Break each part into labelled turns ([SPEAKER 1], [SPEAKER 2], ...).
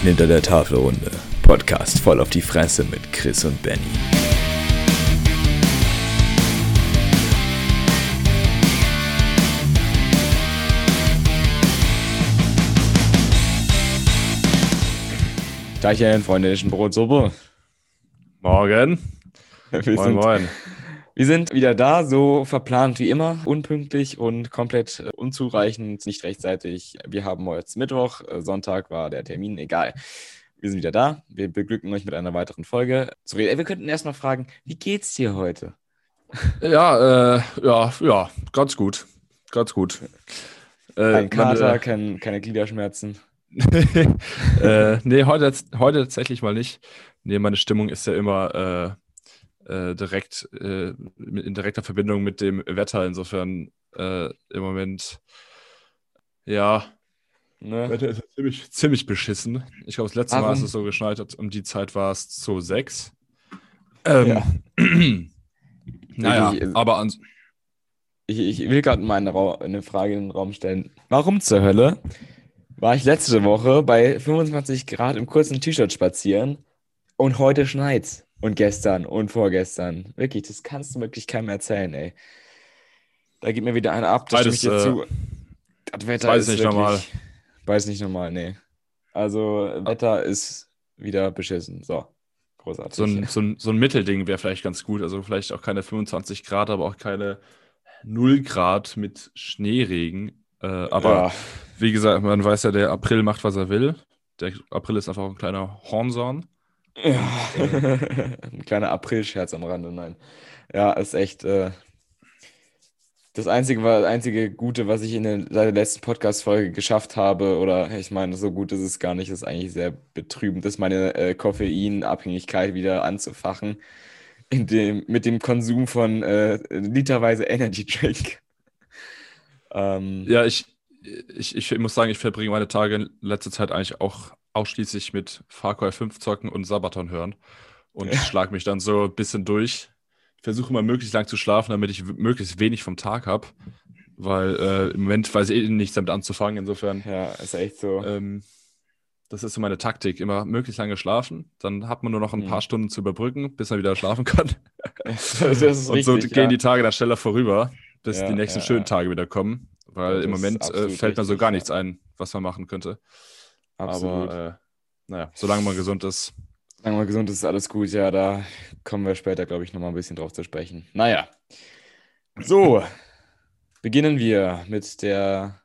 [SPEAKER 1] Menschen hinter der Tafelrunde. Podcast voll auf die Fresse mit Chris und Benny. Tagchen, Freunde der Brotsuppe.
[SPEAKER 2] Morgen.
[SPEAKER 1] Wir
[SPEAKER 2] Moin,
[SPEAKER 1] sind,
[SPEAKER 2] moin.
[SPEAKER 1] Wir sind wieder da, so verplant wie immer, unpünktlich und komplett äh, unzureichend, nicht rechtzeitig. Wir haben heute Mittwoch, äh, Sonntag war der Termin, egal. Wir sind wieder da. Wir beglücken euch mit einer weiteren Folge. Ey, wir könnten erstmal fragen, wie geht's dir heute?
[SPEAKER 2] Ja, äh, ja, ja, ganz gut. Ganz gut. Äh,
[SPEAKER 1] Kein Kater,
[SPEAKER 2] meine-
[SPEAKER 1] kein, keine Gliederschmerzen.
[SPEAKER 2] äh, nee, heute, heute tatsächlich mal nicht. Nee, meine Stimmung ist ja immer äh, direkt äh, in direkter Verbindung mit dem Wetter. Insofern äh, im Moment, ja,
[SPEAKER 1] Ne?
[SPEAKER 2] Wetter ist ziemlich, ziemlich beschissen. Ich glaube, das letzte Mal,
[SPEAKER 1] Warum?
[SPEAKER 2] als es so geschneit hat, um die Zeit war es zu sechs. Ähm,
[SPEAKER 1] Ja.
[SPEAKER 2] naja,
[SPEAKER 1] äh,
[SPEAKER 2] aber an,
[SPEAKER 1] Ich, ich will gerade mal eine, eine Frage in den Raum stellen. Warum zur Hölle war ich letzte Woche bei 25 Grad im kurzen T-Shirt spazieren und heute schneit's? Und gestern und vorgestern. Wirklich, das kannst du wirklich keinem erzählen, ey. Da gibt mir wieder einer ab, da stimme ich dir
[SPEAKER 2] Beides, äh,
[SPEAKER 1] zu. Das Wetter
[SPEAKER 2] beides
[SPEAKER 1] ist
[SPEAKER 2] nicht
[SPEAKER 1] wirklich,
[SPEAKER 2] normal.
[SPEAKER 1] Beides nicht normal, nee. Also, Wetter ist wieder beschissen. So, großartig.
[SPEAKER 2] So ein, so ein, so ein Mittelding wäre vielleicht ganz gut. Also vielleicht auch keine 25 Grad, aber auch keine 0 Grad mit Schneeregen. Äh, aber
[SPEAKER 1] ja,
[SPEAKER 2] wie gesagt, man weiß ja, der April macht, was er will. Der April ist einfach ein kleiner Hornsorn.
[SPEAKER 1] Ja. Ein kleiner April-Scherz am Rande, nein. Ja, ist echt äh, das einzige, einzige Gute, was ich in der letzten Podcast-Folge geschafft habe, oder ich meine, so gut ist es gar nicht, ist eigentlich sehr betrübend, ist meine äh, Koffeinabhängigkeit wieder anzufachen, in dem, mit dem Konsum von äh, literweise Energy Drink. ähm,
[SPEAKER 2] Ja, ich, ich, ich muss sagen, ich verbringe meine Tage in letzter Zeit eigentlich auch ausschließlich mit Far Cry 5 zocken und Sabaton hören. Und
[SPEAKER 1] Ja.
[SPEAKER 2] schlag mich dann so ein bisschen durch. Ich versuche immer möglichst lang zu schlafen, damit ich möglichst wenig vom Tag habe. Weil äh, im Moment weiß ich eh nichts damit anzufangen. Insofern,
[SPEAKER 1] ja, ist echt so.
[SPEAKER 2] ähm, das ist so meine Taktik. Immer möglichst lange schlafen. Dann hat man nur noch ein
[SPEAKER 1] Mhm.
[SPEAKER 2] paar Stunden zu überbrücken, bis man wieder schlafen kann.
[SPEAKER 1] das ist
[SPEAKER 2] und so
[SPEAKER 1] richtig,
[SPEAKER 2] gehen
[SPEAKER 1] ja.
[SPEAKER 2] die Tage dann schneller vorüber, bis
[SPEAKER 1] Ja,
[SPEAKER 2] die nächsten schönen. Tage wieder kommen. Weil im
[SPEAKER 1] das ist
[SPEAKER 2] Moment äh, fällt mir so gar nichts ein, was man machen könnte.
[SPEAKER 1] Absolut.
[SPEAKER 2] Aber äh, naja, solange man gesund ist.
[SPEAKER 1] Wir mal, gesund ist alles gut. Ja, da kommen wir später, glaube ich, nochmal ein bisschen drauf zu sprechen. Naja. So, beginnen wir mit der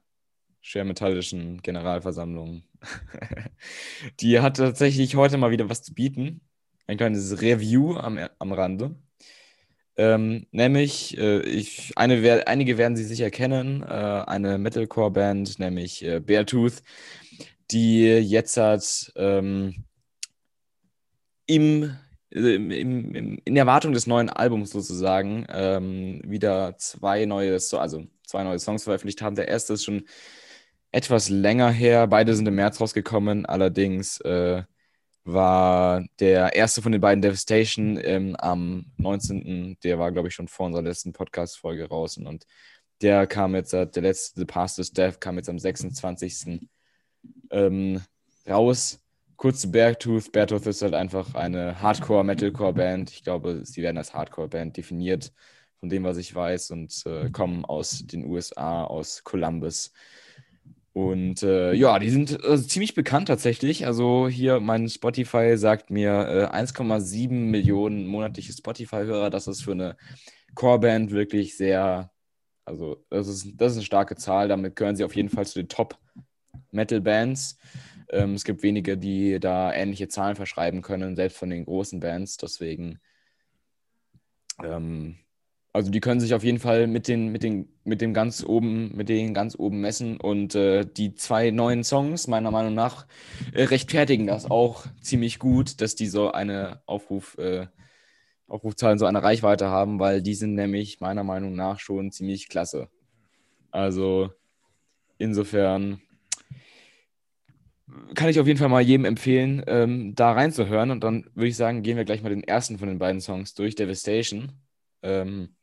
[SPEAKER 1] schwermetallischen Generalversammlung. Die hat tatsächlich heute mal wieder was zu bieten. Ein kleines Review am, am Rande. Ähm, nämlich, äh, ich, eine, einige werden sie sicher kennen, äh, eine Metalcore-Band, nämlich äh, Beartooth, die jetzt hat ähm, äh, im, im, im, in Erwartung des neuen Albums sozusagen ähm, wieder zwei neue, so also zwei neue Songs veröffentlicht haben. Der erste ist schon etwas länger her. Beide sind im März rausgekommen. Allerdings äh, war der erste von den beiden Devastation ähm, am 19. Der war, glaube ich, schon vor unserer letzten Podcast-Folge raus. Und der kam jetzt, der letzte, The Past is Death, kam jetzt am 26. Ähm, raus. Kurz zu Beartooth. Beartooth ist halt einfach eine Hardcore-Metalcore-Band. Ich glaube, sie werden als Hardcore-Band definiert, von dem, was ich weiß, und äh, kommen aus den USA, aus Columbus. Und äh, ja, die sind äh, ziemlich bekannt tatsächlich. Also hier mein Spotify sagt mir äh, 1,7 Millionen monatliche Spotify-Hörer. Das ist für eine Core-Band wirklich sehr, also das ist, das ist eine starke Zahl. Damit gehören sie auf jeden Fall zu den Top-Metal-Bands. Ähm, es gibt wenige, die da ähnliche Zahlen verschreiben können, selbst von den großen Bands. Deswegen, ähm, also die können sich auf jeden Fall mit den, mit den, mit dem ganz oben, mit denen ganz oben messen. Und äh, die zwei neuen Songs, meiner Meinung nach, äh, rechtfertigen das auch ziemlich gut, dass die so eine Aufruf, äh, Aufrufzahlen, so eine Reichweite haben, weil die sind nämlich meiner Meinung nach schon ziemlich klasse. Also insofern kann ich auf jeden Fall mal jedem empfehlen, ähm, da reinzuhören. Und dann würde ich sagen, gehen wir gleich mal den ersten von den beiden Songs durch, Devastation, ähm,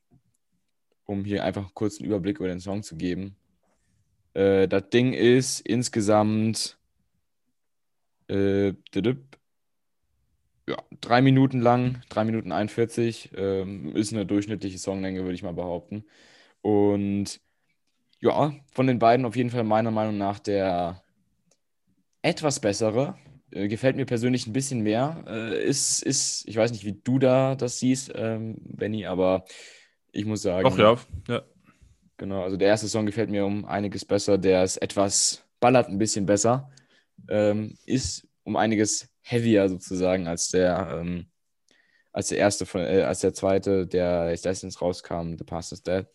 [SPEAKER 1] um hier einfach kurz einen Überblick über den Song zu geben. Äh, das Ding ist insgesamt Äh, ja, drei Minuten lang, drei Minuten 41, ähm, ist eine durchschnittliche Songlänge, würde ich mal behaupten. Und ja, von den beiden auf jeden Fall meiner Meinung nach der etwas bessere. Äh, gefällt mir persönlich ein bisschen mehr. Äh, ist, ist, ich weiß nicht, wie du da das siehst, ähm, Benny, aber ich muss sagen.
[SPEAKER 2] Doch, ja. ja.
[SPEAKER 1] Genau, also der erste Song gefällt mir um einiges besser. Der ist etwas, ballert ein bisschen besser. Ähm, ist um einiges heavier sozusagen als der, ähm, als der erste, von, äh, als der zweite, der letztens rauskam, The Past is Dead.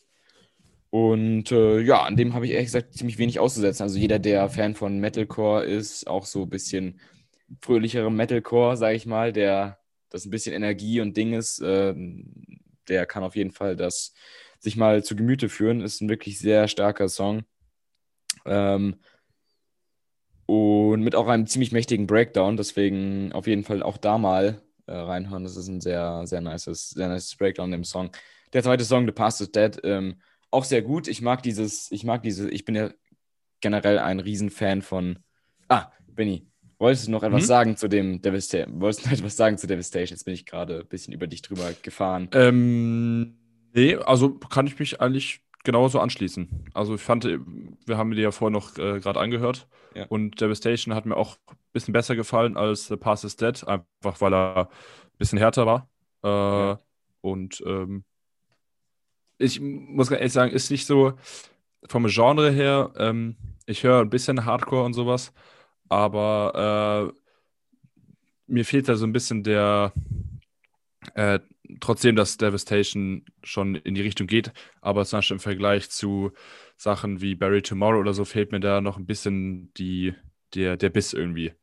[SPEAKER 1] Und äh, ja, an dem habe ich ehrlich gesagt ziemlich wenig auszusetzen. Also jeder, der Fan von Metalcore ist, auch so ein bisschen fröhlicherem Metalcore, sage ich mal, der das ein bisschen Energie und Ding ist, äh, der kann auf jeden Fall das sich mal zu Gemüte führen. Ist ein wirklich sehr starker Song. Ähm, und mit auch einem ziemlich mächtigen Breakdown, deswegen auf jeden Fall auch da mal äh, reinhören. Das ist ein sehr, sehr nices, sehr nices Breakdown im Song. Der zweite Song, The Past is Dead, ähm, auch sehr gut. Ich mag dieses, ich mag diese, ich bin ja generell ein Riesenfan von. Ah, Benny, wolltest du noch etwas hm? sagen zu dem Devastation? Wolltest du noch etwas sagen zu Devastation? Jetzt bin ich gerade ein bisschen über dich drüber gefahren.
[SPEAKER 2] Ähm, nee, also kann ich mich eigentlich genauso anschließen. Also ich fand, wir haben die ja vorher noch äh, gerade angehört ja. und Devastation hat mir auch ein bisschen besser gefallen als The Pass is Dead, einfach weil er ein bisschen härter war. Äh, ja. Und ähm, ich muss ehrlich sagen, ist nicht so vom Genre her, ähm, ich höre ein bisschen Hardcore und sowas, aber äh, mir fehlt da so ein bisschen der, äh, trotzdem, dass Devastation schon in die Richtung geht, aber zum Beispiel im Vergleich zu Sachen wie Barry Tomorrow oder so fehlt mir da noch ein bisschen die, der, der Biss irgendwie.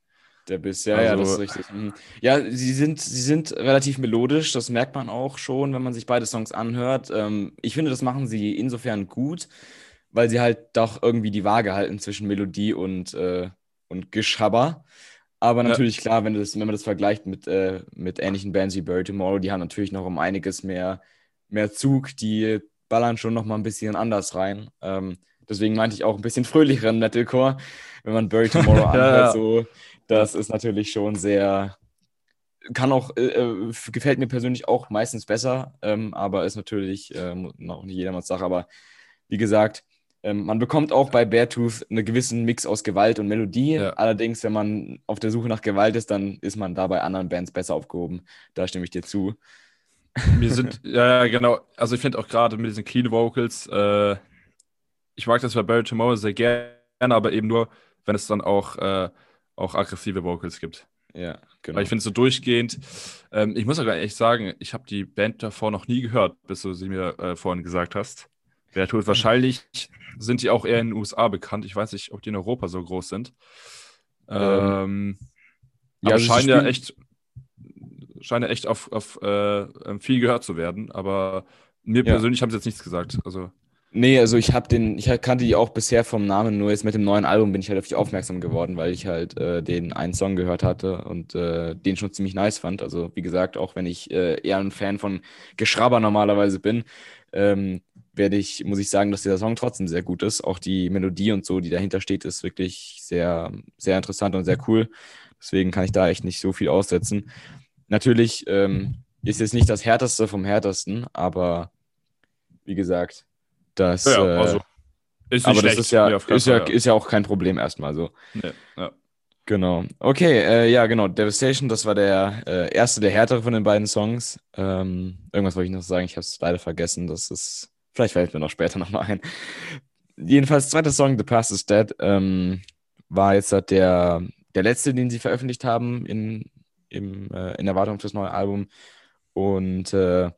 [SPEAKER 1] Der Biss, ja, also, ja, das ist richtig. Mhm. Ja, sie sind, sie sind relativ melodisch, das merkt man auch schon, wenn man sich beide Songs anhört. Ähm, ich finde, das machen sie insofern gut, weil sie halt doch irgendwie die Waage halten zwischen Melodie und, äh, und Geschabber. Aber natürlich, ja. klar, wenn, das, wenn man das vergleicht mit, äh, mit ähnlichen Bands wie Barry Tomorrow, die haben natürlich noch um einiges mehr, mehr Zug, die ballern schon noch mal ein bisschen anders rein. Ähm, deswegen meinte ich auch ein bisschen fröhlicheren Metalcore, wenn man Barry Tomorrow anhört, ja, ja. so das ist natürlich schon sehr, kann auch, äh, äh, gefällt mir persönlich auch meistens besser, ähm, aber ist natürlich äh, noch nicht jedermanns Sache. Aber wie gesagt, ähm, man bekommt auch bei Beartooth einen gewissen Mix aus Gewalt und Melodie. Ja. Allerdings, wenn man auf der Suche nach Gewalt ist, dann ist man da bei anderen Bands besser aufgehoben. Da stimme ich dir zu.
[SPEAKER 2] Wir sind, ja, genau. Also ich finde auch gerade mit diesen Clean Vocals, äh, ich mag das bei Barry Tomorrow sehr gerne, aber eben nur, wenn es dann auch äh, auch aggressive Vocals gibt.
[SPEAKER 1] Ja,
[SPEAKER 2] genau. Weil ich finde so durchgehend, ähm, ich muss aber echt sagen, ich habe die Band davor noch nie gehört, bis du sie mir äh, vorhin gesagt hast. Wer tut, wahrscheinlich sind die auch eher in den USA bekannt. Ich weiß nicht, ob die in Europa so groß sind. Ähm, ähm ja, aber also scheinen ja echt, scheinen ja echt auf, auf äh, viel gehört zu werden. Aber mir ja. persönlich haben sie jetzt nichts gesagt. Also
[SPEAKER 1] Nee, also ich habe den, ich kannte die auch bisher vom Namen, nur jetzt mit dem neuen Album bin ich halt auf die aufmerksam geworden, weil ich halt äh, den einen Song gehört hatte und äh, den schon ziemlich nice fand. Also wie gesagt, auch wenn ich äh, eher ein Fan von Geschrabber normalerweise bin, ähm, werde ich, muss ich sagen, dass dieser Song trotzdem sehr gut ist. Auch die Melodie und so, die dahinter steht, ist wirklich sehr, sehr interessant und sehr cool. Deswegen kann ich da echt nicht so viel aussetzen. Natürlich ähm, ist es nicht das härteste vom härtesten, aber wie gesagt, das, ja, äh, also ist aber das ist ja, ist ja, ist ja auch kein Problem erstmal so.
[SPEAKER 2] Nee, ja.
[SPEAKER 1] Genau. Okay, äh, ja, genau. Devastation, das war der äh, erste, der härtere von den beiden Songs. Ähm, irgendwas wollte ich noch sagen, ich habe es leider vergessen. Das ist, vielleicht fällt mir noch später nochmal ein. Jedenfalls, zweiter Song, The Past is Dead, ähm, war jetzt halt der, der letzte, den sie veröffentlicht haben in, im, äh, in Erwartung fürs neue Album. Und äh,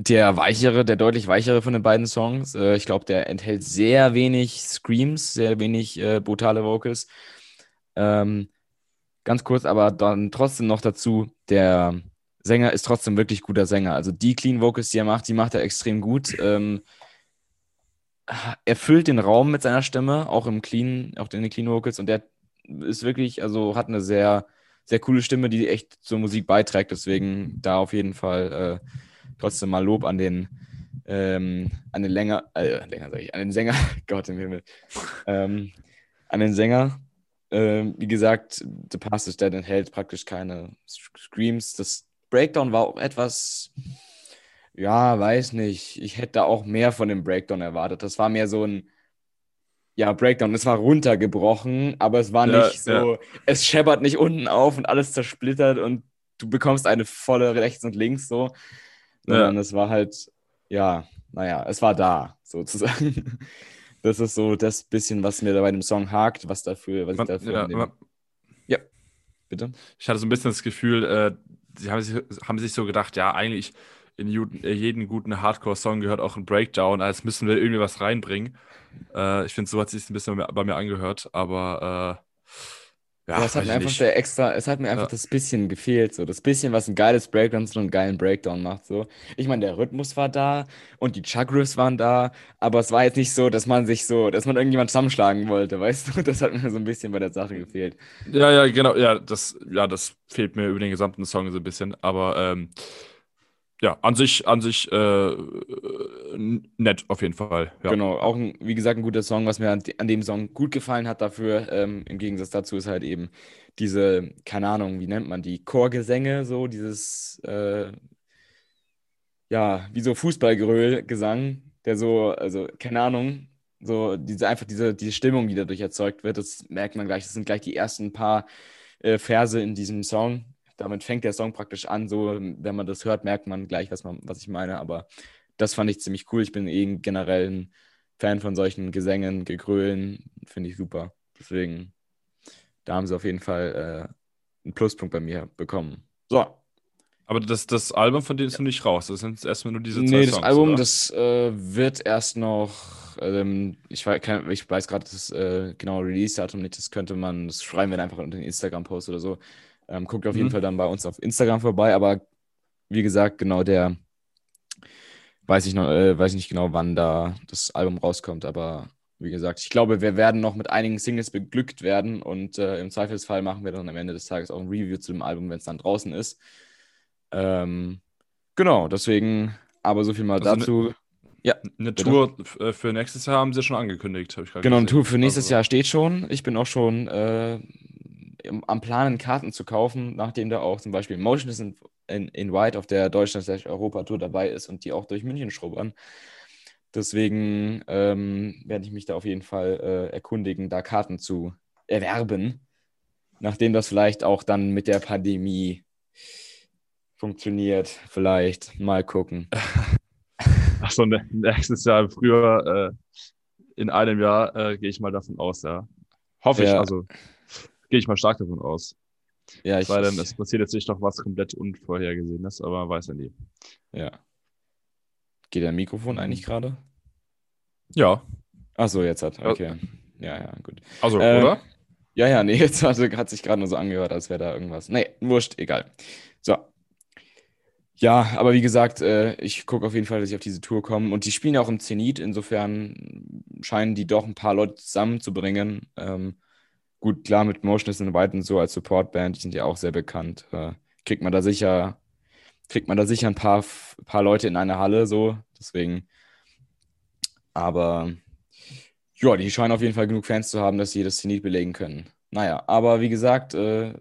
[SPEAKER 1] der weichere, der deutlich weichere von den beiden Songs. Äh, ich glaube, der enthält sehr wenig Screams, sehr wenig äh, brutale Vocals. Ähm, ganz kurz, aber dann trotzdem noch dazu, der Sänger ist trotzdem wirklich guter Sänger. Also die Clean Vocals, die er macht, die macht er extrem gut. Ähm, er füllt den Raum mit seiner Stimme, auch im Clean, auch in den Clean Vocals und der ist wirklich, also hat eine sehr, sehr coole Stimme, die echt zur Musik beiträgt. Deswegen da auf jeden Fall äh, trotzdem mal Lob an den, ähm, an den länger, äh, länger sag ich, an den Sänger, Gott im Himmel, ähm, an den Sänger. Ähm, wie gesagt, The Past is Dead enthält praktisch keine Screams. Das Breakdown war auch etwas, ja, weiß nicht. Ich hätte da auch mehr von dem Breakdown erwartet. Das war mehr so ein, ja, Breakdown. Es war runtergebrochen, aber es war
[SPEAKER 2] Ja,
[SPEAKER 1] nicht so, es scheppert nicht unten auf und alles zersplittert und du bekommst eine volle rechts und links so. Sondern es war halt, ja, naja, es war da, sozusagen. Das ist so das bisschen, was mir da bei dem Song hakt, was dafür, was
[SPEAKER 2] Man,
[SPEAKER 1] ich dafür
[SPEAKER 2] ja, man,
[SPEAKER 1] bitte.
[SPEAKER 2] ich hatte so ein bisschen das Gefühl, äh, sie haben sich, haben sich so gedacht, ja, eigentlich in äh, jeden guten Hardcore-Song gehört auch ein Breakdown, als müssen wir irgendwie was reinbringen. Äh, ich finde, so hat sich ein bisschen bei mir angehört, aber äh, ja,
[SPEAKER 1] Ja, es hat mir einfach
[SPEAKER 2] nicht.
[SPEAKER 1] der extra, es hat mir einfach
[SPEAKER 2] Ja.
[SPEAKER 1] das bisschen gefehlt, so das bisschen, was ein geiles Breakdown zu einem geilen Breakdown macht, so. Ich meine, der Rhythmus war da und die Chug-Riffs waren da, aber es war jetzt nicht so, dass man sich so, dass man irgendjemand zusammenschlagen wollte, weißt du? Das hat mir so ein bisschen bei der Sache gefehlt.
[SPEAKER 2] Ja, ja, genau, ja, das, ja, das fehlt mir über den gesamten Song so ein bisschen, aber ähm, ja, an sich, an sich äh, n- nett auf jeden Fall. Ja.
[SPEAKER 1] Genau, auch ein, wie gesagt, ein guter Song, was mir an, an dem Song gut gefallen hat dafür, ähm, im Gegensatz dazu ist halt eben diese, keine Ahnung, wie nennt man die, Chorgesänge, so dieses, äh, ja, wie so Fußballgeröll-Gesang, der so, also, keine Ahnung, so diese, einfach diese, diese Stimmung, die dadurch erzeugt wird, das merkt man gleich, das sind gleich die ersten paar äh, Verse in diesem Song. Damit fängt der Song praktisch an, so, wenn man das hört, merkt man gleich, was man, was ich meine, aber das fand ich ziemlich cool. Ich bin eh generell ein Fan von solchen Gesängen, Gegrölen, finde ich super. Deswegen, da haben sie auf jeden Fall äh, einen Pluspunkt bei mir bekommen. So,
[SPEAKER 2] Aber das, das Album von denen ist noch nicht raus. Das sind erstmal nur diese zwei
[SPEAKER 1] nee, das
[SPEAKER 2] Songs.
[SPEAKER 1] Album,
[SPEAKER 2] oder?
[SPEAKER 1] das äh, wird erst noch, ähm, ich ich weiß gerade das äh, genaue Release-Datum nicht, das könnte man, das schreiben wir einfach unter den Instagram-Post oder so. Ähm, guckt auf jeden
[SPEAKER 2] Mhm.
[SPEAKER 1] Fall dann bei uns auf Instagram vorbei, aber wie gesagt, genau der, weiß ich noch, äh, weiß nicht genau, wann da das Album rauskommt, aber wie gesagt, ich glaube, wir werden noch mit einigen Singles beglückt werden und äh, im Zweifelsfall machen wir dann am Ende des Tages auch ein Review zu dem Album, wenn es dann draußen ist. Ähm, genau, deswegen, aber so viel mal
[SPEAKER 2] Also ne-
[SPEAKER 1] dazu.
[SPEAKER 2] Eine
[SPEAKER 1] Bitte?
[SPEAKER 2] Tour äh, für nächstes Jahr haben sie schon angekündigt, habe ich gerade
[SPEAKER 1] Genau, eine
[SPEAKER 2] gesehen.
[SPEAKER 1] Tour für nächstes
[SPEAKER 2] Also,
[SPEAKER 1] Jahr steht schon. Ich bin auch schon äh, am Planen, Karten zu kaufen, nachdem da auch zum Beispiel Motion in, in, in White auf der Deutschland-Europa-Tour dabei ist und die auch durch München schrubbern. Deswegen ähm, werde ich mich da auf jeden Fall äh, erkundigen, da Karten zu erwerben, nachdem das vielleicht auch dann mit der Pandemie funktioniert. Vielleicht mal gucken.
[SPEAKER 2] Achso, ne, nächstes Jahr im Frühjahr, äh, in einem Jahr, äh, gehe ich mal davon aus, ja. Hoffe ich,
[SPEAKER 1] Ja.
[SPEAKER 2] also gehe ich mal stark davon aus.
[SPEAKER 1] Ja,
[SPEAKER 2] Es
[SPEAKER 1] ich,
[SPEAKER 2] sei denn, es passiert jetzt nicht noch was komplett Unvorhergesehenes, aber weiß ja nie.
[SPEAKER 1] ja. Geht dein Mikrofon eigentlich gerade?
[SPEAKER 2] Ja,
[SPEAKER 1] Ach so, jetzt hat. Okay. Ja, ja, gut.
[SPEAKER 2] also,
[SPEAKER 1] Ähm,
[SPEAKER 2] oder?
[SPEAKER 1] Ja, ja, nee, jetzt hat, hat sich gerade nur so angehört, als wäre da irgendwas. Nee, wurscht, egal. So. Ja, aber wie gesagt, äh, ich gucke auf jeden Fall, dass ich auf diese Tour komme. Und die spielen ja auch im Zenit, insofern scheinen die doch ein paar Leute zusammenzubringen. Ähm, gut, klar, mit Motionless in White und so als Supportband, die sind ja auch sehr bekannt. Äh, kriegt man da sicher, kriegt man da sicher ein paar, paar Leute in eine Halle, so. Deswegen. Aber ja, die scheinen auf jeden Fall genug Fans zu haben, dass sie das Zenit belegen können. Naja, aber wie gesagt, äh,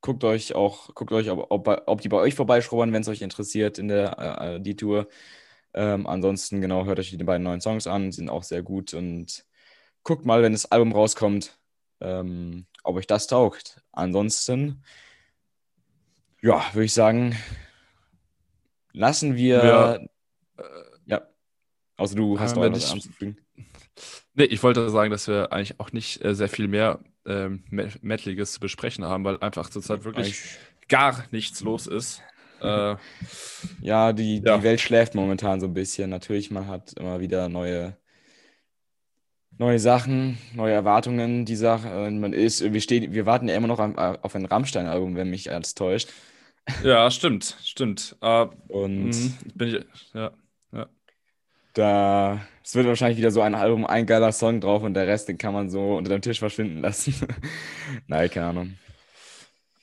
[SPEAKER 1] guckt euch auch, guckt euch, ob, ob, ob die bei euch vorbeischrubbern, wenn es euch interessiert in der äh, die Tour. Ähm, ansonsten, genau, hört euch die beiden neuen Songs an, sind auch sehr gut und guckt mal, wenn das Album rauskommt, ähm, ob euch das taugt. Ansonsten, ja, würde ich sagen, lassen wir.
[SPEAKER 2] Wir-
[SPEAKER 1] ja. Außer du hast noch
[SPEAKER 2] nicht-
[SPEAKER 1] anzufügen.
[SPEAKER 2] Nee, ich wollte sagen, dass wir eigentlich auch nicht äh, sehr viel mehr ähm, Me- Metaliges zu besprechen haben, weil einfach zurzeit wirklich
[SPEAKER 1] Ich-
[SPEAKER 2] gar nichts los ist. Äh,
[SPEAKER 1] Ja, die,
[SPEAKER 2] Ja.
[SPEAKER 1] die Welt schläft momentan so ein bisschen. Natürlich, man hat immer wieder neue, neue Sachen, neue Erwartungen. Die Sache, äh, man ist, wir stehen, wir warten ja immer noch äh, auf ein Rammstein-Album, wenn mich alles täuscht.
[SPEAKER 2] ja, stimmt, stimmt. Äh,
[SPEAKER 1] Und
[SPEAKER 2] mhm, bin ich, ja.
[SPEAKER 1] da, es wird wahrscheinlich wieder so ein Album, ein geiler Song drauf und der Rest, den kann man so unter dem Tisch verschwinden lassen. Nein, keine Ahnung.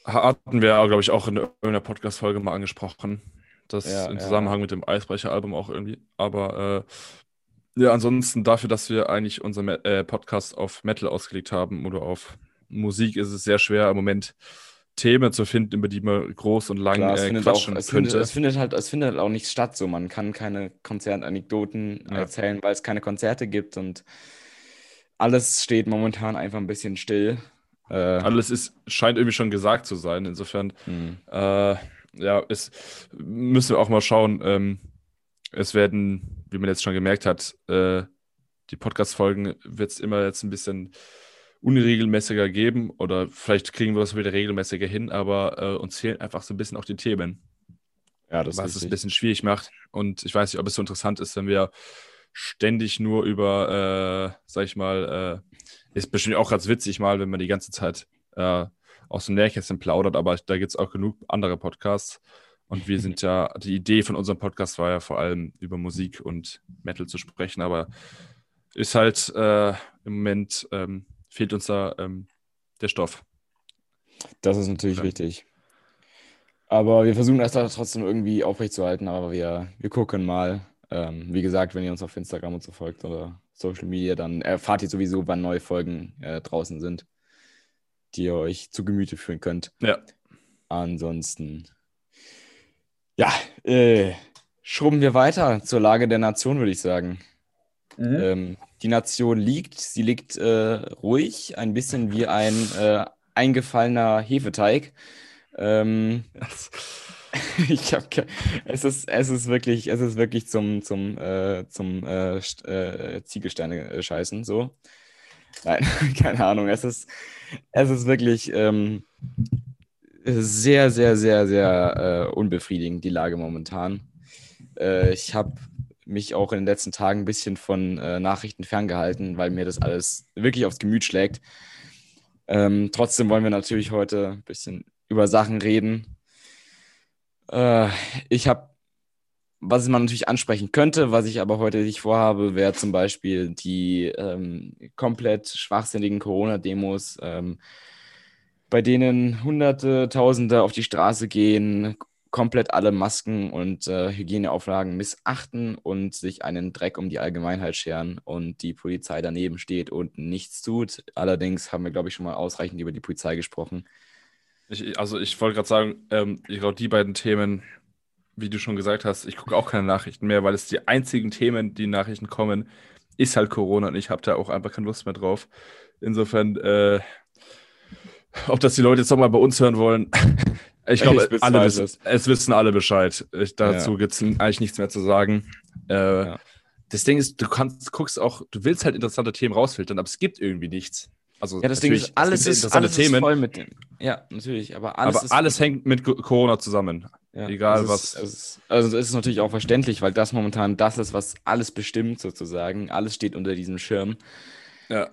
[SPEAKER 2] Hatten wir, glaube ich, auch in irgendeiner Podcast-Folge mal angesprochen. Das
[SPEAKER 1] Ja,
[SPEAKER 2] im
[SPEAKER 1] ja.
[SPEAKER 2] Zusammenhang mit dem Eisbrecher-Album auch irgendwie. Aber äh, ja, ansonsten dafür, dass wir eigentlich unseren äh, Podcast auf Metal ausgelegt haben oder auf Musik ist es sehr schwer im Moment Themen zu finden, über die man groß und lang
[SPEAKER 1] Klar, es,
[SPEAKER 2] äh,
[SPEAKER 1] findet
[SPEAKER 2] quatschen
[SPEAKER 1] auch, es,
[SPEAKER 2] könnte.
[SPEAKER 1] findet, es, findet halt, es findet halt auch nicht statt so. Man kann keine Konzertanekdoten
[SPEAKER 2] Ja.
[SPEAKER 1] erzählen, weil es keine Konzerte gibt und alles steht momentan einfach ein bisschen still. Äh,
[SPEAKER 2] Alles ist, scheint irgendwie schon gesagt zu sein. Insofern,
[SPEAKER 1] hm.
[SPEAKER 2] äh, ja, es müssen wir auch mal schauen. Ähm, es werden, wie man jetzt schon gemerkt hat, äh, die Podcast-Folgen wird es immer jetzt ein bisschen unregelmäßiger geben oder vielleicht kriegen wir das wieder regelmäßiger hin, aber äh, uns fehlen einfach so ein bisschen auch die Themen.
[SPEAKER 1] Ja, das
[SPEAKER 2] was es ein bisschen schwierig macht. Und ich weiß nicht, ob es so interessant ist, wenn wir ständig nur über, äh, sag ich mal, äh, ist bestimmt auch ganz witzig mal, wenn man die ganze Zeit äh, aus dem Nähkästchen plaudert, aber da gibt es auch genug andere Podcasts. Und wir sind ja, die Idee von unserem Podcast war ja vor allem über Musik und Metal zu sprechen, aber ist halt äh, im Moment ähm, fehlt uns da ähm, der Stoff.
[SPEAKER 1] Das ist natürlich
[SPEAKER 2] Ja.
[SPEAKER 1] wichtig. Aber wir versuchen das da trotzdem irgendwie aufrechtzuerhalten, aber wir, wir gucken mal. Ähm, wie gesagt, wenn ihr uns auf Instagram und so folgt oder Social Media, dann erfahrt ihr sowieso, wann neue Folgen äh, draußen sind, die ihr euch zu Gemüte führen könnt.
[SPEAKER 2] Ja.
[SPEAKER 1] Ansonsten, ja, äh, schrubben wir weiter zur Lage der Nation, würde ich sagen. Ähm, die Nation liegt, sie liegt äh, ruhig, ein bisschen wie ein äh, eingefallener Hefeteig. Ähm, ich hab, es ist, es ist wirklich, es ist wirklich zum, zum, äh, zum äh, äh, Ziegelsteine äh, scheißen, so. Nein, keine Ahnung. Es ist, es ist wirklich ähm, sehr, sehr, sehr, sehr äh, unbefriedigend, die Lage momentan. Äh, ich habe mich auch in den letzten Tagen ein bisschen von äh, Nachrichten ferngehalten, weil mir das alles wirklich aufs Gemüt schlägt. Ähm, trotzdem wollen wir natürlich heute ein bisschen über Sachen reden. Äh, ich habe, was man natürlich ansprechen könnte, was ich aber heute nicht vorhabe, wäre zum Beispiel die ähm, komplett schwachsinnigen Corona-Demos, ähm, bei denen Hunderte, Tausende auf die Straße gehen, komplett alle Masken und äh, Hygieneauflagen missachten und sich einen Dreck um die Allgemeinheit scheren und die Polizei daneben steht und nichts tut. Allerdings haben wir, glaube ich, schon mal ausreichend über die Polizei gesprochen.
[SPEAKER 2] Ich, also ich wollte gerade sagen, ähm, ich glaube, die beiden Themen, wie du schon gesagt hast, ich gucke auch keine Nachrichten mehr, weil es die einzigen Themen, die Nachrichten kommen, ist halt Corona und ich habe da auch einfach keine Lust mehr drauf. Insofern, äh, ob das die Leute jetzt nochmal bei uns hören wollen, ich glaube, alle wissen, es wissen alle Bescheid. Ich, dazu
[SPEAKER 1] Ja.
[SPEAKER 2] gibt es eigentlich nichts mehr zu sagen. Äh,
[SPEAKER 1] Ja.
[SPEAKER 2] Das Ding ist, du kannst, guckst auch, du willst halt interessante Themen rausfiltern, aber es gibt irgendwie nichts. Also
[SPEAKER 1] Ja, das Ding ist, alles ist, alles ist
[SPEAKER 2] Themen,
[SPEAKER 1] voll mit dem. Ja, natürlich, aber alles
[SPEAKER 2] aber alles hängt mit Co- Corona zusammen.
[SPEAKER 1] Ja,
[SPEAKER 2] Egal was.
[SPEAKER 1] Ist, also es ist natürlich auch verständlich, weil das momentan das ist, was alles bestimmt sozusagen. Alles steht unter diesem Schirm
[SPEAKER 2] Ja.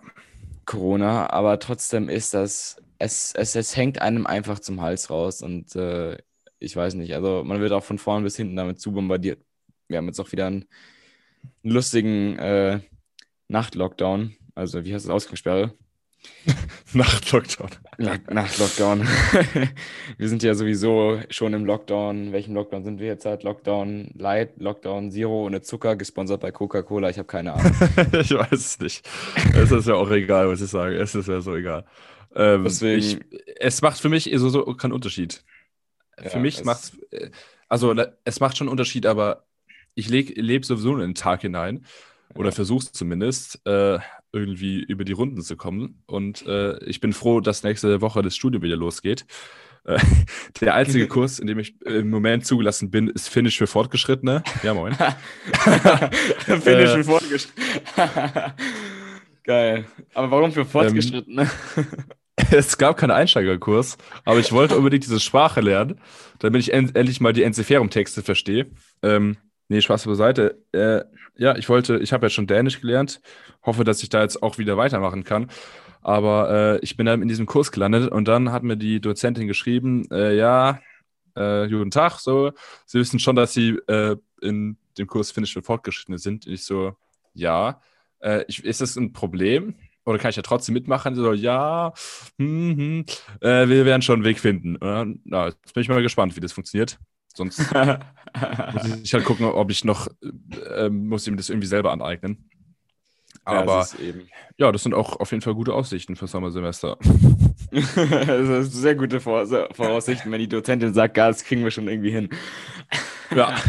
[SPEAKER 1] Corona, aber trotzdem ist das, es, es, es hängt einem einfach zum Hals raus und äh, ich weiß nicht, also man wird auch von vorn bis hinten damit zubombardiert. Wir haben jetzt auch wieder einen, einen lustigen äh, Nachtlockdown, also wie heißt das, Ausgangssperre?
[SPEAKER 2] Nacht-Lockdown.
[SPEAKER 1] Lock- Nacht-Lockdown. wir sind ja sowieso schon im Lockdown. In welchem Lockdown sind wir jetzt halt? Lockdown Light, Lockdown Zero ohne Zucker, gesponsert bei Coca-Cola. Ich habe keine Ahnung.
[SPEAKER 2] ich weiß es nicht. Es ist ja auch egal, was ich sage. Es ist ja so egal. Ähm,
[SPEAKER 1] Deswegen-
[SPEAKER 2] ich, es macht für mich so, so keinen Unterschied.
[SPEAKER 1] Ja,
[SPEAKER 2] für mich
[SPEAKER 1] es-
[SPEAKER 2] macht es, also na, es macht schon einen Unterschied, aber ich lebe sowieso in den Tag hinein oder
[SPEAKER 1] Ja.
[SPEAKER 2] versuche zumindest äh, irgendwie über die Runden zu kommen. Und äh, ich bin froh, dass nächste Woche das Studium wieder losgeht. Äh, der einzige Kurs, in dem ich im Moment zugelassen bin, ist Finnisch für Fortgeschrittene. Ja, moin.
[SPEAKER 1] Finish
[SPEAKER 2] Äh,
[SPEAKER 1] für Fortgeschrittene. Geil. Aber warum für Fortgeschrittene?
[SPEAKER 2] Es gab keinen Einsteigerkurs, aber ich wollte unbedingt diese Sprache lernen, damit ich en endlich mal die Enziferum-Texte verstehe. Ähm, nee, Spaß beiseite. Äh, ja, ich wollte, ich habe ja schon Dänisch gelernt, hoffe, dass ich da jetzt auch wieder weitermachen kann. Aber äh, ich bin dann in diesem Kurs gelandet und dann hat mir die Dozentin geschrieben, äh, ja, äh, guten Tag, so, Sie wissen schon, dass Sie äh, in dem Kurs Finnisch für Fortgeschrittene sind. Und ich so, ja. Äh, ich, ist das ein Problem? Oder kann ich ja trotzdem mitmachen? So, ja, hm, hm, äh, wir werden schon einen Weg finden. Äh, na, jetzt bin ich mal gespannt, wie das funktioniert. Sonst muss ich halt gucken, ob ich noch, äh, muss ich mir das irgendwie selber aneignen. Aber ja, ja, das sind auch auf jeden Fall gute Aussichten für Sommersemester.
[SPEAKER 1] das ist sehr gute Voraussichten, wenn die Dozentin sagt, ja, das kriegen wir schon irgendwie hin. Ja.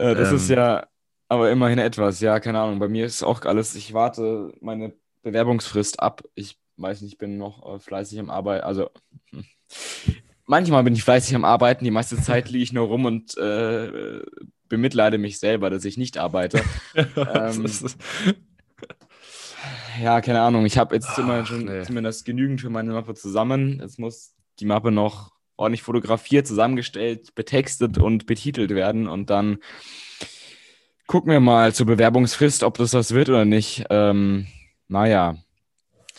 [SPEAKER 1] Äh, das ähm, ist ja aber immerhin etwas, ja, keine Ahnung. Bei mir ist auch alles, ich warte meine Bewerbungsfrist ab. Ich weiß nicht, ich bin noch äh, fleißig am Arbeiten. Also hm. manchmal bin ich fleißig am Arbeiten, die meiste Zeit liege ich nur rum und äh, bemitleide mich selber, dass ich nicht arbeite. ähm, ja, keine Ahnung. Ich habe jetzt Ach, schon nee. zumindest genügend für meine Mappe zusammen. Jetzt muss die Mappe noch ordentlich fotografiert, zusammengestellt, betextet und betitelt werden. Und dann gucken wir mal zur Bewerbungsfrist, ob das was wird oder nicht. Ähm, naja.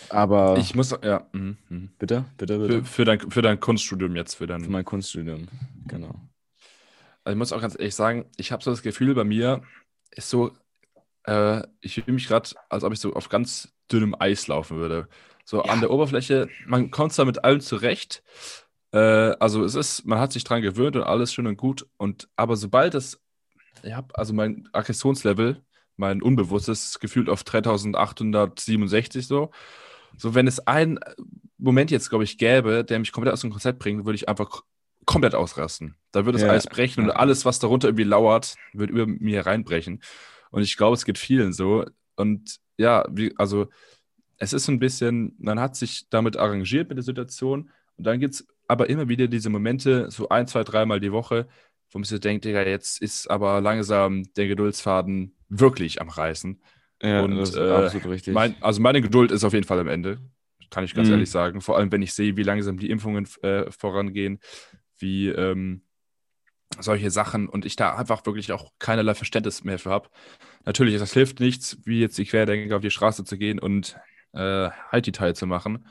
[SPEAKER 1] Aber.
[SPEAKER 2] Ich muss, ja. Mh, mh. Bitte, bitte, bitte. Für, für, dein, für dein Kunststudium jetzt. Für, dein...
[SPEAKER 1] für mein Kunststudium, genau.
[SPEAKER 2] Also ich muss auch ganz ehrlich sagen, ich habe so das Gefühl, bei mir ist so, äh, ich fühle mich gerade, als ob ich so auf ganz dünnem Eis laufen würde. So ja. an der Oberfläche, man kommt zwar mit allem zurecht. Äh, also es ist, man hat sich dran gewöhnt und alles schön und gut. Und aber sobald es, ja, also mein Aggressionslevel, mein Unbewusstes, gefühlt auf 3867 so. So, wenn es einen Moment jetzt, glaube ich, gäbe, der mich komplett aus dem Konzept bringt, würde ich einfach komplett ausrasten. Da wird das ja, Eis brechen und alles, was darunter irgendwie lauert, wird über mir reinbrechen. Und ich glaube, es geht vielen so. Und ja, wie, also es ist so ein bisschen, man hat sich damit arrangiert mit der Situation. Und dann gibt es aber immer wieder diese Momente, so ein, zwei, dreimal die Woche, wo man sich denkt, Digga, jetzt ist aber langsam der Geduldsfaden wirklich am Reißen. Ja, und, das ist äh, absolut richtig. Mein, also meine Geduld ist auf jeden Fall am Ende, kann ich ganz mhm. ehrlich sagen. Vor allem, wenn ich sehe, wie langsam die Impfungen äh, vorangehen, wie ähm, solche Sachen und ich da einfach wirklich auch keinerlei Verständnis mehr für habe. Natürlich, das hilft nichts, wie jetzt die Querdenker auf die Straße zu gehen und äh, Haiti-Teil zu machen.